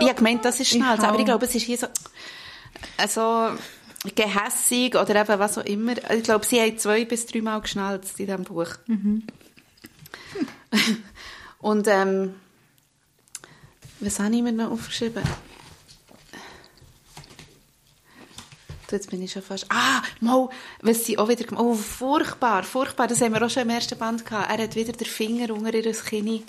ich habe gemeint, das ist
Ich
Schnalzen, aber ich glaube, es ist hier so, also, gehässig oder eben was auch immer. Ich glaube, sie haben zwei bis dreimal geschnalzt in diesem Buch.
Mhm.
Und, ähm, was habe ich mir noch aufgeschrieben? Du, Jetzt bin ich schon fast... Ah, mal, was sie auch wieder... gem- Oh, furchtbar, furchtbar. Das haben wir auch schon im ersten Band gehabt. Er hat wieder den Finger unter ihr Kinn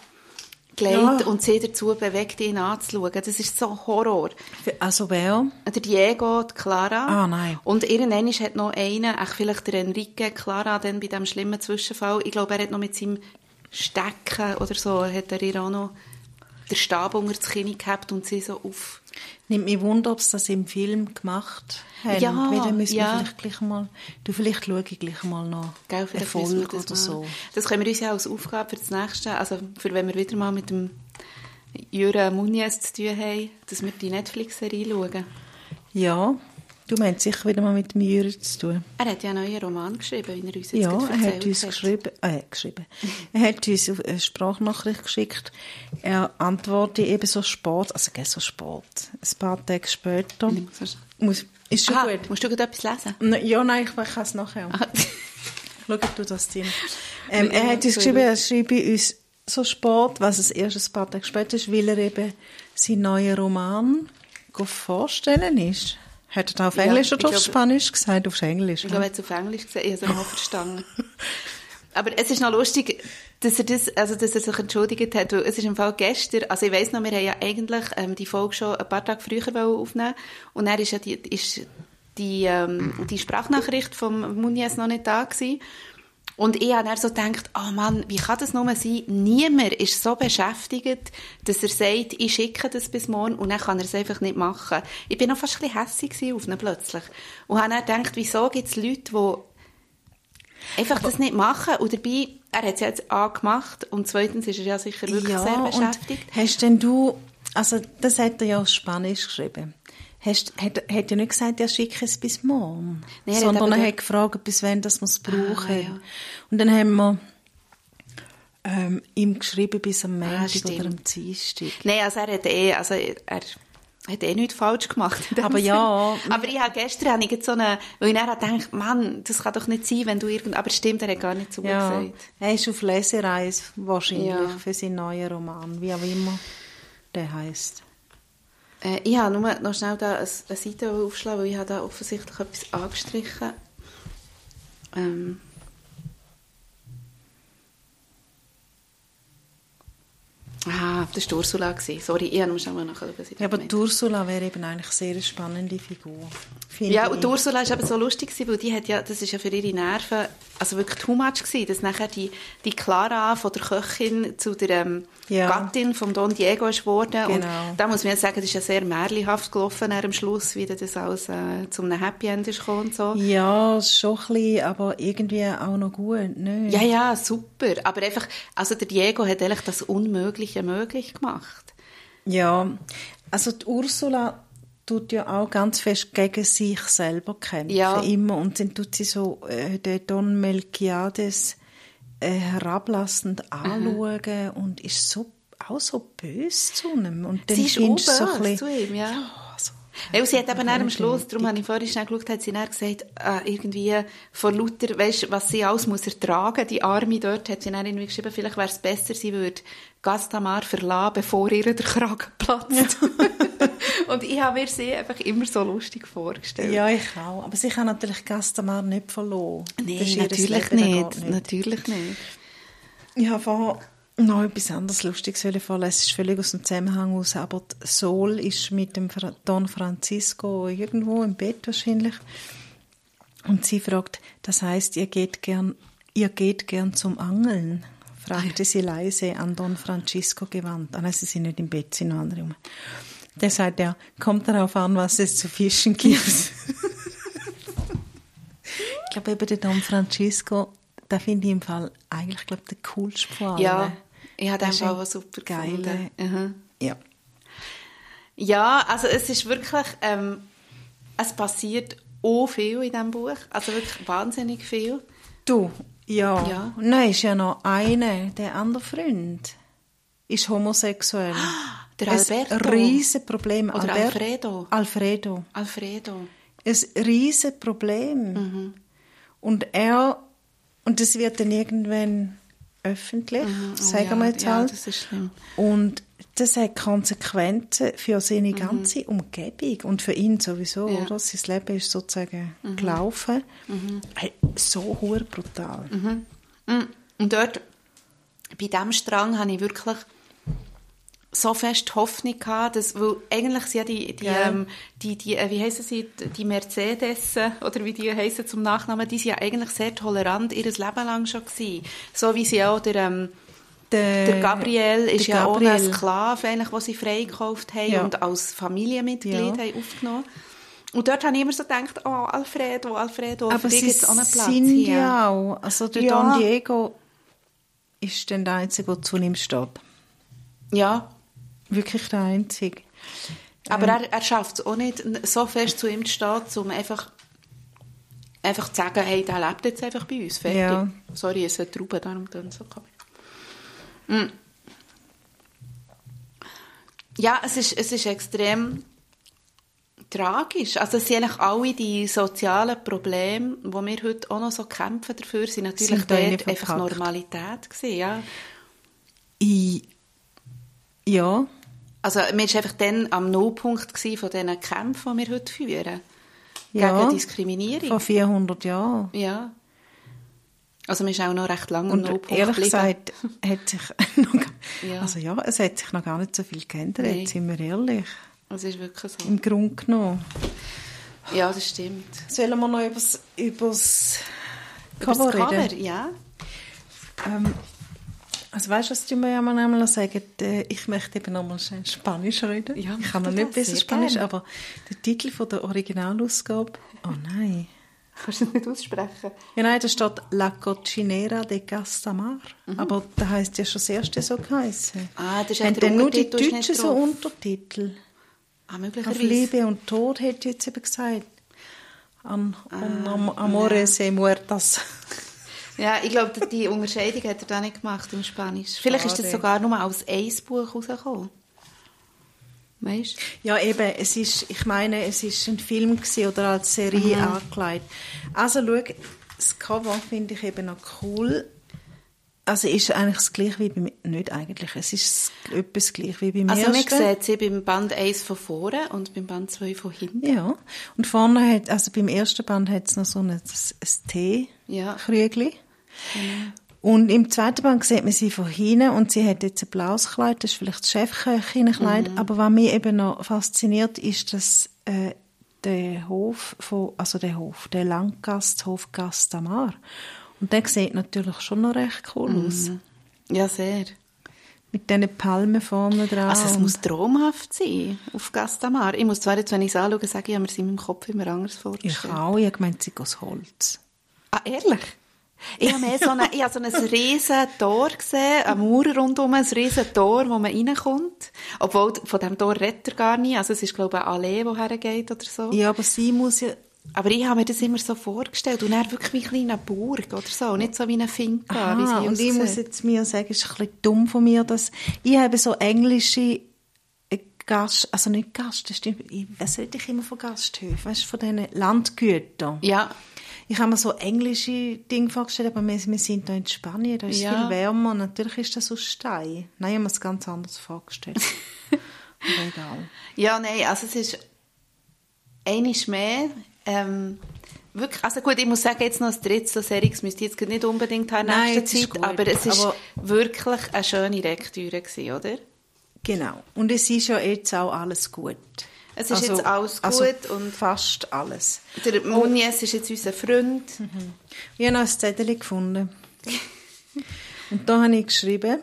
gelegt
Ja.
und sie dazu bewegt, ihn anzuschauen. Das ist so Horror.
Also wer?
Der Diego, die Clara.
Ah, nein.
Und irgendwann hat noch einer, ach, vielleicht der Enrique, Clara, dann bei diesem schlimmen Zwischenfall, ich glaube, er hat noch mit seinem Stecken oder so, hat er ihr auch noch den Stab unter das Kinn gehabt und sie so auf...
Nimmt mich Wunder, ob sie das im Film gemacht haben.
Ja,
Weil dann müssen
ja.
wir vielleicht gleich mal... Du, vielleicht schaue ich gleich mal noch
Gell, das
oder
mal-
so.
Das können wir uns ja als Aufgabe für das nächste, also für wenn wir wieder mal mit dem Jura Muniz zu tun haben, dass wir die Netflix-Serie schauen.
Ja, du meinst sicher wieder mal mit dem Jürgen zu tun.
Er hat ja einen neuen Roman geschrieben, wie er uns jetzt
Ja, er hat uns geschrieben, äh, geschrieben. er hat uns eine Sprachnachricht geschickt. Er antwortet eben so spät, also gell, so spät, ein paar Tage später. Muss, ist schon
Aha,
gut.
musst du gerade etwas lesen?
Na, Ja, nein, ich kann es nachher.
Aha.
Schau, du das Ding. Ähm, er hat uns geschrieben, er schreibe uns so spät, was es erst ein paar Tage später ist, weil er eben seinen neuen Roman vorstellen ist. Hat er auf
Ja,
Englisch
ich
oder auf Spanisch gesagt? Auf Englisch.
Ich glaube, er hat es auf Englisch gesehen, ich habe es noch verstanden. Aber es ist noch lustig, dass er, das, also dass er sich entschuldigt hat, weil es ist im Fall gestern, also ich weiss noch, wir haben ja eigentlich ähm, die Folge schon ein paar Tage früher aufnehmen und dann ist ja die, ist die, ähm, die Sprachnachricht vom Muniz noch nicht da gewesen. Und ich habe dann so gedacht, oh Mann, wie kann das nur sein? Niemand ist so beschäftigt, dass er sagt, ich schicke das bis morgen und dann kann er es einfach nicht machen. Ich bin noch fast ein bisschen hässig gewesen auf ihn plötzlich. Und habe dann gedacht, wieso gibt es Leute, die einfach das nicht machen? Und dabei, er hat es jetzt A gemacht und zweitens ist er ja sicher wirklich sehr beschäftigt.
Und hast denn du, also das hat er ja auf Spanisch geschrieben. Hast, hat, hat er nicht gesagt, er schicke es bis morgen,
Nein, er
sondern er hat gefragt, bis wann das wir es brauchen.
Ah, ja.
Und dann haben wir ähm, ihm geschrieben bis am Montag
Ah,
oder am Dienstag.
Nein, also er hat eh, also er, hat eh nichts falsch gemacht.
Aber
Sinn.
ja.
Aber ich habe gestern habe ich so eine, weil ich dann gedacht, Mann, das kann doch nicht sein, wenn du irgend, aber stimmt, er hat gar nicht zu mir
Ja,
gesagt.
er ist auf Lesereise wahrscheinlich
Ja.
für seinen neuen Roman, wie auch immer der heißt.
Äh, ich habe nur noch schnell da eine, Seite aufschlagen, weil ich habe da offensichtlich etwas angestrichen. Ähm. Ah, das war Ursula. Sorry, ich habe nur schnell nachschauen,
Ja, aber die Ursula wäre eben eigentlich sehr eine spannende Figur.
Ja, und die Ursula war eben so lustig, weil die hat ja, das ist ja für ihre Nerven, also wirklich too much gewesen, dass nachher die, die Clara von der Köchin zu der ähm,
Ja.
Gattin von Don Diego ist geworden.
Genau.
Und da muss man jetzt sagen, das ist ja sehr märchenhaft gelaufen am Schluss, wie das alles äh, zu einem Happy End ist gekommen und so.
Ja, schon ein bisschen, aber irgendwie auch noch gut, ne?
Ja, ja, super. Aber einfach, also der Diego hat eigentlich das Unmögliche möglich gemacht.
Ja, also die Ursula tut ja auch ganz fest gegen sich selber kämpfen,
Ja.
immer. Und dann tut sie so äh, den Don Melquiades äh, herablassend anschauen und ist so, auch so böse zu ihm. Und dann
Sie ist
findest du so bisschen,
zu ihm, ja.
so,
Weil sie hat eben am. Schluss, darum habe ich vorhin schnell geschaut, hat sie dann gesagt, äh, irgendwie vor lauter, weisst, was sie alles muss ertragen, die Arme dort, hat sie dann irgendwie geschrieben, vielleicht wäre es besser, sie würde Gastamar verlassen, bevor ihr der Kragen platzt. Und ich habe mir sie einfach immer so lustig vorgestellt.
Ja, ich auch. Aber sie kann natürlich Gastamar nicht verloren.
Nein, natürlich nicht.
geht
Natürlich nicht.
Ich habe vorher noch etwas anderes Lustiges vorlesen. Es ist völlig aus dem Zusammenhang aus. Aber Sol ist mit dem Don Francisco irgendwo im Bett wahrscheinlich. Und sie fragt, das heißt, ihr geht gern, ihr geht gern zum Angeln? Fragte sie leise an Don Francisco gewandt. Ah, nein, sie sind nicht im Bett, sie sind noch andere rum. Der sagt ja, kommt darauf an, was es zu fischen gibt. ich glaube eben der Don Francisco, da finde ich im Fall eigentlich glaube der coolste von allen.
Ja, ich habe den Fall super gefunden. Mhm.
Ja.
Ja, also es ist wirklich, ähm, es passiert auch viel in diesem Buch, also wirklich wahnsinnig viel.
Du, ja.
Ja.
Dann ist ja noch einer, der andere Freund, ist homosexuell.
Der
Ein
Alberto.
riesen Problem.
Oder
Albert-
Alfredo.
Alfredo.
Alfredo.
Ein riesen Problem.
Mhm.
Und er, und das wird dann irgendwann öffentlich,
Oh
sagen
ja,
wir jetzt
ja,
halt.
das ist schlimm.
Und das hat Konsequenzen für seine ganze Umgebung und für ihn sowieso,
Mhm. Ja.
oder? Sein Leben ist sozusagen gelaufen. Hey, so brutal.
Mm. Und dort, bei diesem Strang, habe ich wirklich so fest Hoffnung gehabt, dass, weil eigentlich sind ja die, die,
Ja.
ähm, die, die äh, wie heissen sie, die Mercedes, oder wie die heissen zum Nachnamen, die sind ja eigentlich sehr tolerant ihr Leben lang schon gewesen. So wie sie auch der, ähm, der Gabriel ist
der
ja auch
Gabriel.
ein Sklave, eigentlich, den sie freigekauft haben
Ja.
und als Familienmitglied
Ja.
haben aufgenommen. Und dort habe ich immer so gedacht, oh, Alfredo, Alfredo,
Aber
für dich
sie
gibt's auch einen Platz
sind
hier.
ja auch. Also der
Ja.
Don Diego ist dann der Einzige, der zu ihm steht.
Ja,
wirklich der Einzige.
Aber er, er schafft es auch nicht, so fest zu ihm zu stehen, um einfach, einfach zu sagen, hey, der lebt jetzt einfach bei uns. Fertig.
Ja.
Sorry, es ist eine Traube, darum tun so. Mm. Ja, es ist, es ist extrem tragisch. Also es sind eigentlich alle die sozialen Probleme, wo wir heute auch noch so kämpfen dafür, sind natürlich
Sind
dort einfach. Normalität gewesen, ja.
Ich, ja,
Also wir waren einfach dann am Nullpunkt gewesen von diesen Kämpfen, die wir heute führen.
Ja.
Gegen Diskriminierung.
vor 400 Jahren.
Ja. Also wir sind auch noch recht lange am
Und
Nullpunkt
ehrlich gesagt, hat sich noch,
Ja.
also ja, es hat sich noch gar nicht so viel geändert,
Nein.
sind wir ehrlich.
Das ist wirklich so.
Im Grunde genommen.
Ja, das stimmt.
Sollen wir noch übers, übers
Über
Cover
das
reden?
Cover, ja.
Ähm, also weißt du, was du mir ja mal einmal sagen? Ich möchte eben noch mal schnell Spanisch reden.
Ja,
ich kann noch nicht besser Spanisch,
gerne.
aber der Titel von der Originalausgabe, oh nein.
Kannst du nicht aussprechen?
Ja, nein, da steht La Cocinera de Castamar. Aber da heißt ja schon das erste so geheißen.
Ah, das ist der
dann nur die Deutschen so. Untertitel.
Ah,
Auf
möglicherweise.
Liebe und Tod hätte ich jetzt eben gesagt. An, an am, Amore se muertas.
Ja, ich glaube, die Unterscheidung hat er da nicht gemacht im Spanisch. Vielleicht ist das sogar nur als ein Buch rausgekommen. Weißt du?
Ja, eben, es ist, ich meine, es ist ein Film oder als Serie
Mhm.
angelegt. Also schau, das Cover finde ich eben noch cool. Also ist eigentlich das gleiche wie bei mir. Nicht eigentlich, es ist etwas gleich wie beim
Also man
ersten.
sieht sie beim Band 1 von vorne und beim Band 2 von hinten.
Ja, und vorne hat, also beim ersten Band hat es noch so ein, ein
Ja.
Und im zweiten Band sieht man sie von hinten und sie hat jetzt ein blaues Kleid, das ist vielleicht das Chefköchinenkleid. Aber was mich eben noch fasziniert, ist, dass äh, der Hof, von, also der Hof, der Langgasthof Gastamar. Und der sieht natürlich schon noch recht cool aus.
Ja, sehr.
Mit diesen Palmen vorne dran.
Also es muss traumhaft sein auf Gastamar. Ich muss zwar jetzt, wenn ich es anschaue, sagen, ich habe mir es in meinem Kopf immer anders
ich
vorgestellt.
auch, ich habe gemeint, sie geht aus Holz.
Ah, ehrlich? Ich habe mehr so, eine, ich habe so ein riesen Tor gesehen, eine Mauer rundum, ein riesen Tor, wo man reinkommt. Obwohl, von diesem Tor redet er gar nicht. Also es ist, glaube ich, eine Allee, die hergeht oder so.
Ja, aber sie muss ja
Aber ich habe mir das immer so vorgestellt. Und dann wirklich wie eine kleine Burg oder so. Nicht so wie eine Finca,
Aha,
wie sie
und ich
aussieht.
muss jetzt mir sagen, es ist ein bisschen dumm von mir, dass ich habe so englische äh, Gast, also nicht Gast, das stimmt, ich, was rede ich immer von Gasthöfen, weißt du, von diesen Landgütern.
Ja,
Ich habe mir so englische Dinge vorgestellt, aber wir, wir sind da in Spanien, da ist es
Ja.
viel wärmer, natürlich ist das aus Stein. Nein, ich habe mir es ganz anders vorgestellt. aber egal.
Ja, nein, also es ist einiges mehr. Ähm, wirklich, also gut, ich muss sagen, jetzt noch ein drittes so Serien müsste ich jetzt nicht unbedingt haben in
Nein,
nächster
das
Zeit,
gut.
aber es ist
Aber-
wirklich eine schöne Lektüre gewesen, oder?
Genau. Und es ist ja jetzt auch alles gut.
Es ist jetzt alles
also
gut und-
fast alles.
Der Munies ist jetzt unser Freund.
Ich habe noch ein Zettel gefunden. Und da habe ich geschrieben,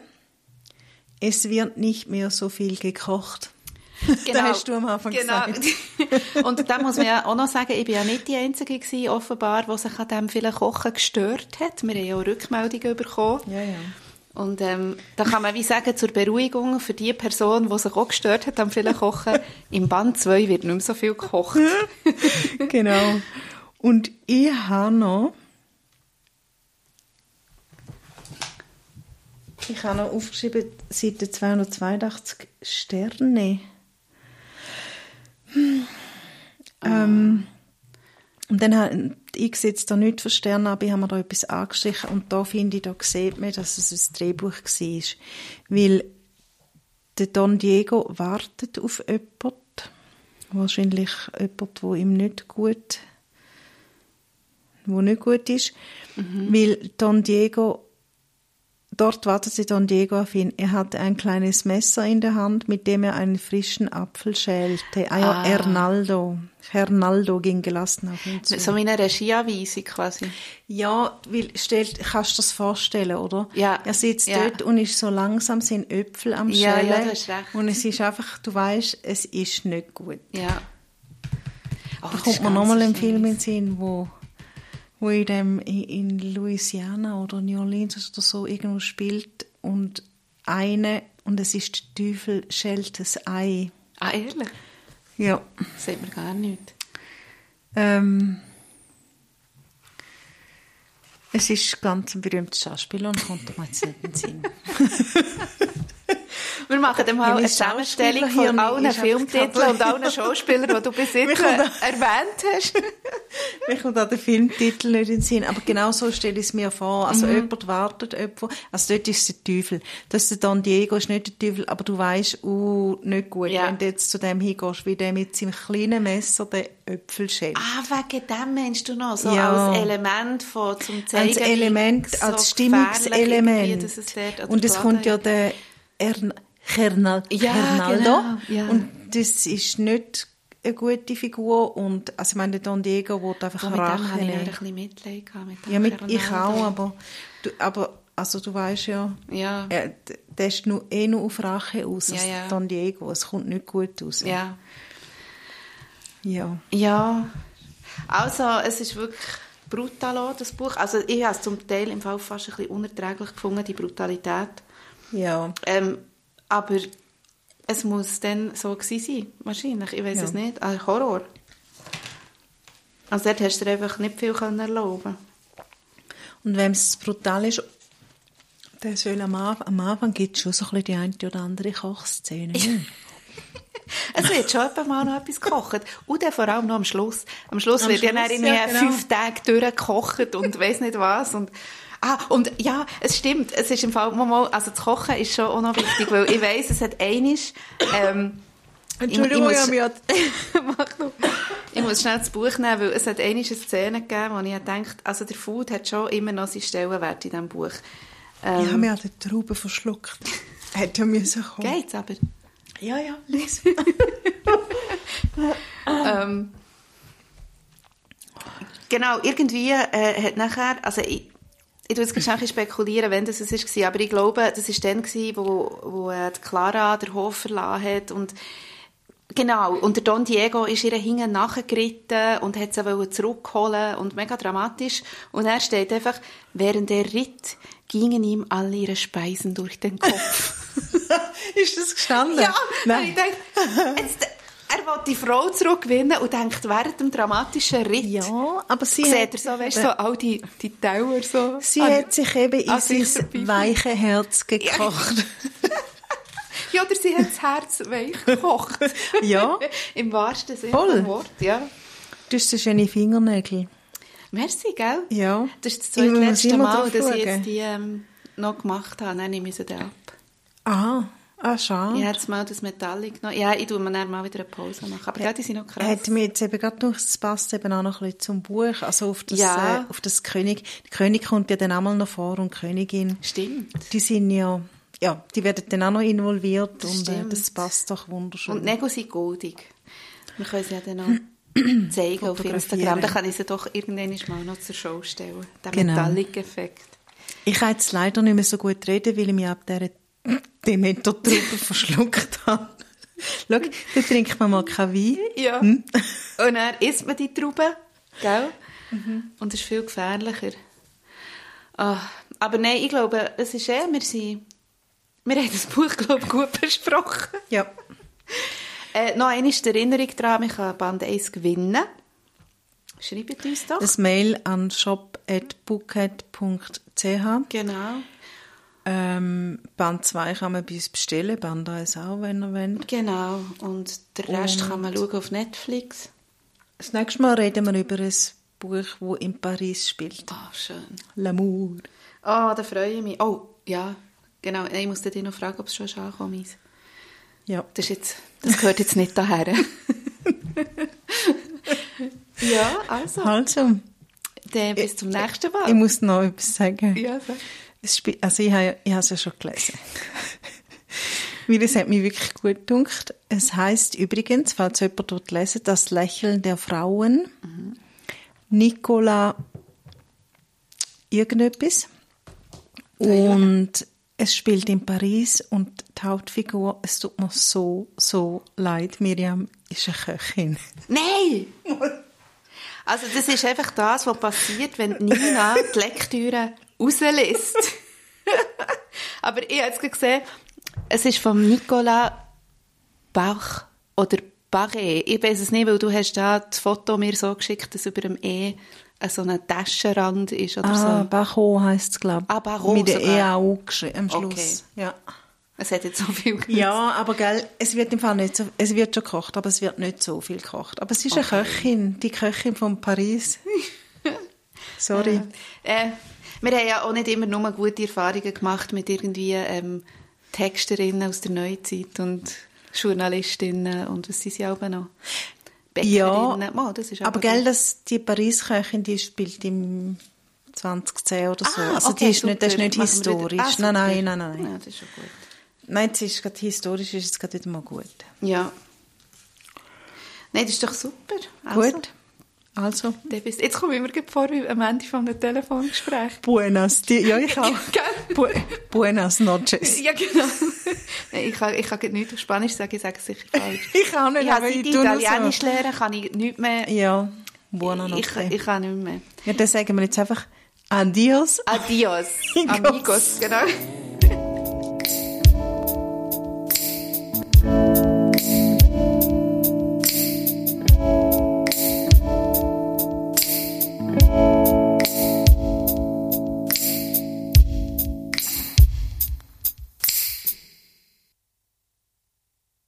es wird nicht mehr so viel gekocht. Da hast du am Anfang
genau.
gesagt.
Und da muss man ja auch noch sagen, ich bin ja nicht die Einzige gewesen, offenbar, die sich an dem vielen Kochen gestört hat. Wir haben ja auch Rückmeldungen bekommen.
Ja, ja.
Und ähm, da kann man wie sagen, zur Beruhigung für die Person, die sich auch gestört hat am vielen Kochen, im Band 2 wird nicht mehr so viel gekocht.
Genau. Und ich habe noch ich habe noch aufgeschrieben, Seite 282 Sterne. Hm. Ähm, und dann habe ich sehe jetzt da nicht für Sterne, aber ich habe mir da etwas angestrichen. Und da finde ich, da sieht man, dass es ein Drehbuch war. Weil der Don Diego wartet auf jemanden, wahrscheinlich jemand, wo ihm nicht gut wo nicht gut ist, weil Don Diego Dort wartet sie Don Diego auf ihn. Er hatte ein kleines Messer in der Hand, mit dem er einen frischen Apfel schälte. Ah ja,
Ah.
Hernaldo. Hernaldo ging gelassen auf ihn zu.
So wie eine Regieanweisung quasi.
Ja, weil, stell, kannst du dir das vorstellen, oder?
Ja.
Er sitzt
Ja.
dort und ist so langsam sind Äpfel am
Ja,
Schälen.
ja, du hast recht.
Und es ist einfach, du weißt, es ist nicht gut.
Ja. Oh,
Da
das
kommt
ist ganz
nochmal
schön.
Film in den Sinn, wo, wo in, dem, in, Louisiana oder New Orleans oder so irgendwo spielt und eine, und es ist der Teufel schält das Ei.
Ah, ehrlich?
Ja.
Das sagt mir gar nicht.
Ähm, es ist ganz ein berühmter Schauspieler und kommt mir jetzt nicht in den Sinn.
Wir machen dann mal eine Zusammenstellung von allen Filmtiteln und allen Schauspielern, die du bis jetzt äh, erwähnt hast.
Mir kommt auch der Filmtitel nicht in den Sinn, aber genau so stelle ich es mir vor. Also
Mhm.
jemand wartet jemand, also dort ist der Teufel. Das ist der Don Diego, ist nicht der Teufel, aber du weißt, uh, nicht gut,
Ja.
wenn du jetzt zu dem hingehst, wie der mit seinem kleinen Messer den Äpfel schält.
Ah, wegen dem meinst du noch, so
Ja.
als Element von, zum zeigen,
als Element,
so
als Stimmungselement.
es
Und es kommt ja der Ern Hernal
Ja,
Hernaldo.
genau, ja.
Und das ist nicht eine gute Figur. Und, also ich meine, Don Diego will einfach
Und mit dem
Rache
habe ich ein bisschen Mitleid. Mit dem
Ja, mit, ich auch, aber, du, aber also du weißt ja,
Ja.
er, d- der ist nur, eh nur auf Rache aus,
Ja,
als
ja.
Don Diego. Es kommt nicht gut aus.
Ja.
ja.
Ja. Also, es ist wirklich brutal, das Buch. Also, ich habe es zum Teil im Fall fast ein bisschen unerträglich gefunden, die Brutalität.
Ja.
Ähm, aber es muss dann so gewesen sein, wahrscheinlich. Ich weiß
Ja.
es nicht. Ein Horror. Also dort hast du dir einfach nicht viel können erlauben
Und wenn es brutal ist, der soll am, Anfang- am Anfang gibt es schon so ein die eine oder andere Kochszene.
Es wird schon etwa mal noch etwas gekocht. Und dann vor allem noch am Schluss. Am Schluss
Am
wird ja
Schluss,
dann irgendwie
ja, genau.
fünf Tage durchgekocht und weiss nicht was. Und, ah, und ja, es stimmt. Es ist im Fall also das Kochen ist schon auch noch wichtig, weil ich weiss, es hat einisch, ähm,
Entschuldigung,
ich,
ich
muss, ich muss schnell das Buch nehmen, weil es hat einige Szenen gegeben, wo ich gedacht also der Food hat schon immer noch seinen Stellenwert in diesem Buch.
Ich habe
Ähm,
mir an den Trauben verschluckt. Hätte ja müssen kommen.
geht's aber.
Ja, ja, lies.
ähm, genau, irgendwie äh, hat nachher, also ich, ich tue jetzt ein bisschen spekulieren, wenn das es war, aber ich glaube, das war dann, wo, wo äh, die Clara den Hof verlassen hat und Genau, und der Don Diego ist ihr hinten nachgeritten und hat sie zurückholen und mega dramatisch. Und er steht einfach, während er ritt, gingen ihm alle ihre Speisen durch den Kopf.
ist das gestanden?
Ja,
Nein.
Ich denke, jetzt, er will die Frau zurückgewinnen und denkt, während dem dramatischen Ritt
Ja, aber sie
sieht
hat,
er so, weißt, so all die, die Teller so.
sie
an-
hat sich eben in sein
vorbei-
weiche Herz gekocht.
Ja, oder sie hat das Herz weich gekocht.
Ja.
Im wahrsten Sinne des Wortes, ja.
Du hast so schöne Fingernägel.
Merci, gell?
Ja.
Das ist das zweitletzte
immer
Mal, dass ich jetzt die ähm, noch gemacht habe. Dann nehme ich sie ab.
Aha. Ah, schade.
Ich habe jetzt mal das Metallic genommen. Ja, ich tue mir dann mal wieder eine Pause machen. Aber ja, die sind noch krass.
Hätte mir jetzt eben gerade gedacht, es passt eben auch noch ein bisschen zum Buch, also auf das,
Ja.
äh, auf das König. Der König kommt ja dann einmal noch vor und die Königin.
Stimmt.
Die sind ja, ja, die werden dann auch noch involviert
Das
und äh, das passt doch wunderschön.
Und Nägel sind goldig. Wir können sie ja dann noch zeigen auf. Instagram. Dann kann ich sie doch irgendwann mal noch zur Show stellen. Der
Genau.
Metallic-Effekt.
Ich kann jetzt leider nicht mehr so gut reden, weil ich mich ab dieser Demeter-Truppe verschluckt habe. Schau, da trinkt man mal keinen Wein.
Ja.
Hm?
Und dann isst man die Trauben, gell? Und das ist viel gefährlicher. Ah, aber nein, ich glaube, es ist eh, wir sind, wir haben das Buch, glaube ich, gut besprochen.
Ja.
Äh, noch einmal die Erinnerung daran, ich kann Band 1 gewinnen. Schreibt uns doch.
Das Mail an shop.bookhead.ch
genau.
Ähm, Band 2 kann man bei uns bestellen, Band 1 auch, wenn ihr wollt.
Genau. Und den Rest
Und-
kann man schauen auf Netflix.
Das nächste Mal reden wir über ein Buch, das in Paris spielt.
Ah, schön.
L'amour.
Ah, da freue ich mich. Oh, ja. Genau. Ich muss dich noch fragen, ob es schon angekommen ist.
Ja.
Das, ist jetzt, das gehört jetzt nicht daher. ja, also.
Also,
Dann bis zum nächsten Mal.
ich muss noch etwas sagen.
ja, sag.
Spiel- also ich habe, ich habe es ja schon gelesen. Weil es hat mich wirklich gut gedacht. Es heißt übrigens, falls jemand dort lesen, das Lächeln der Frauen. Nicola irgendetwas. Und es spielt in Paris und die Hauptfigur, es tut mir so, so leid, Miriam ist eine Köchin.
Nein! Also das ist einfach das, was passiert, wenn Nina die Lektüre rauslässt. Aber ich habe jetzt gesehen, Es ist von Nicolas Bach oder Barré. Ich weiß es nicht, weil du hast da das Foto mir so geschickt, dass über dem E so ein Taschenrand ist oder
Ah,
so.
Bacho heisst es, glaube ich.
Ah, Barreau
Mit der. EAU geschrieben am Schluss.
Okay.
Ja.
Es hat jetzt so viel genutzt.
ja, aber gell, es wird im Fall nicht so, es wird schon gekocht, aber es wird nicht so viel gekocht. Aber es ist
Okay.
eine Köchin, die Köchin von Paris. Sorry.
Äh, wir haben ja auch nicht immer nur gute Erfahrungen gemacht mit irgendwie ähm, Texterinnen aus der Neuzeit und Journalistinnen und was sind sie auch noch? Bäckerinnen. Oh, das ist
aber gell, das, die Paris-Köchin, die spielt im 2010 oder so.
Ah,
also
okay,
die ist nicht, das ist nicht
Machen
historisch.
Ah,
nein, nein, nein, nein.
Ja, das ist schon gut.
Nein, es ist gerade historisch, ist es gerade wieder mal gut.
Ja. Nein, das ist doch super. Also,
Gut. Also,
Jetzt komme ich mir vor wie am Ende von einem Telefongespräch.
buenas, die, ja, ich auch. Bu buenas noches.
Ja, genau. Ich kann, ich kann nichts auf Spanisch sagen, ich sage es sicher falsch.
Ich auch nicht,
Ich habe
aber ich
Italienisch
so.
lernen, kann ich nichts mehr.
Ja, buona
ich,
notte.
ich kann nicht mehr.
Ja, dann sagen wir jetzt einfach Adios.
Adios,
Amigos.
amigos, genau.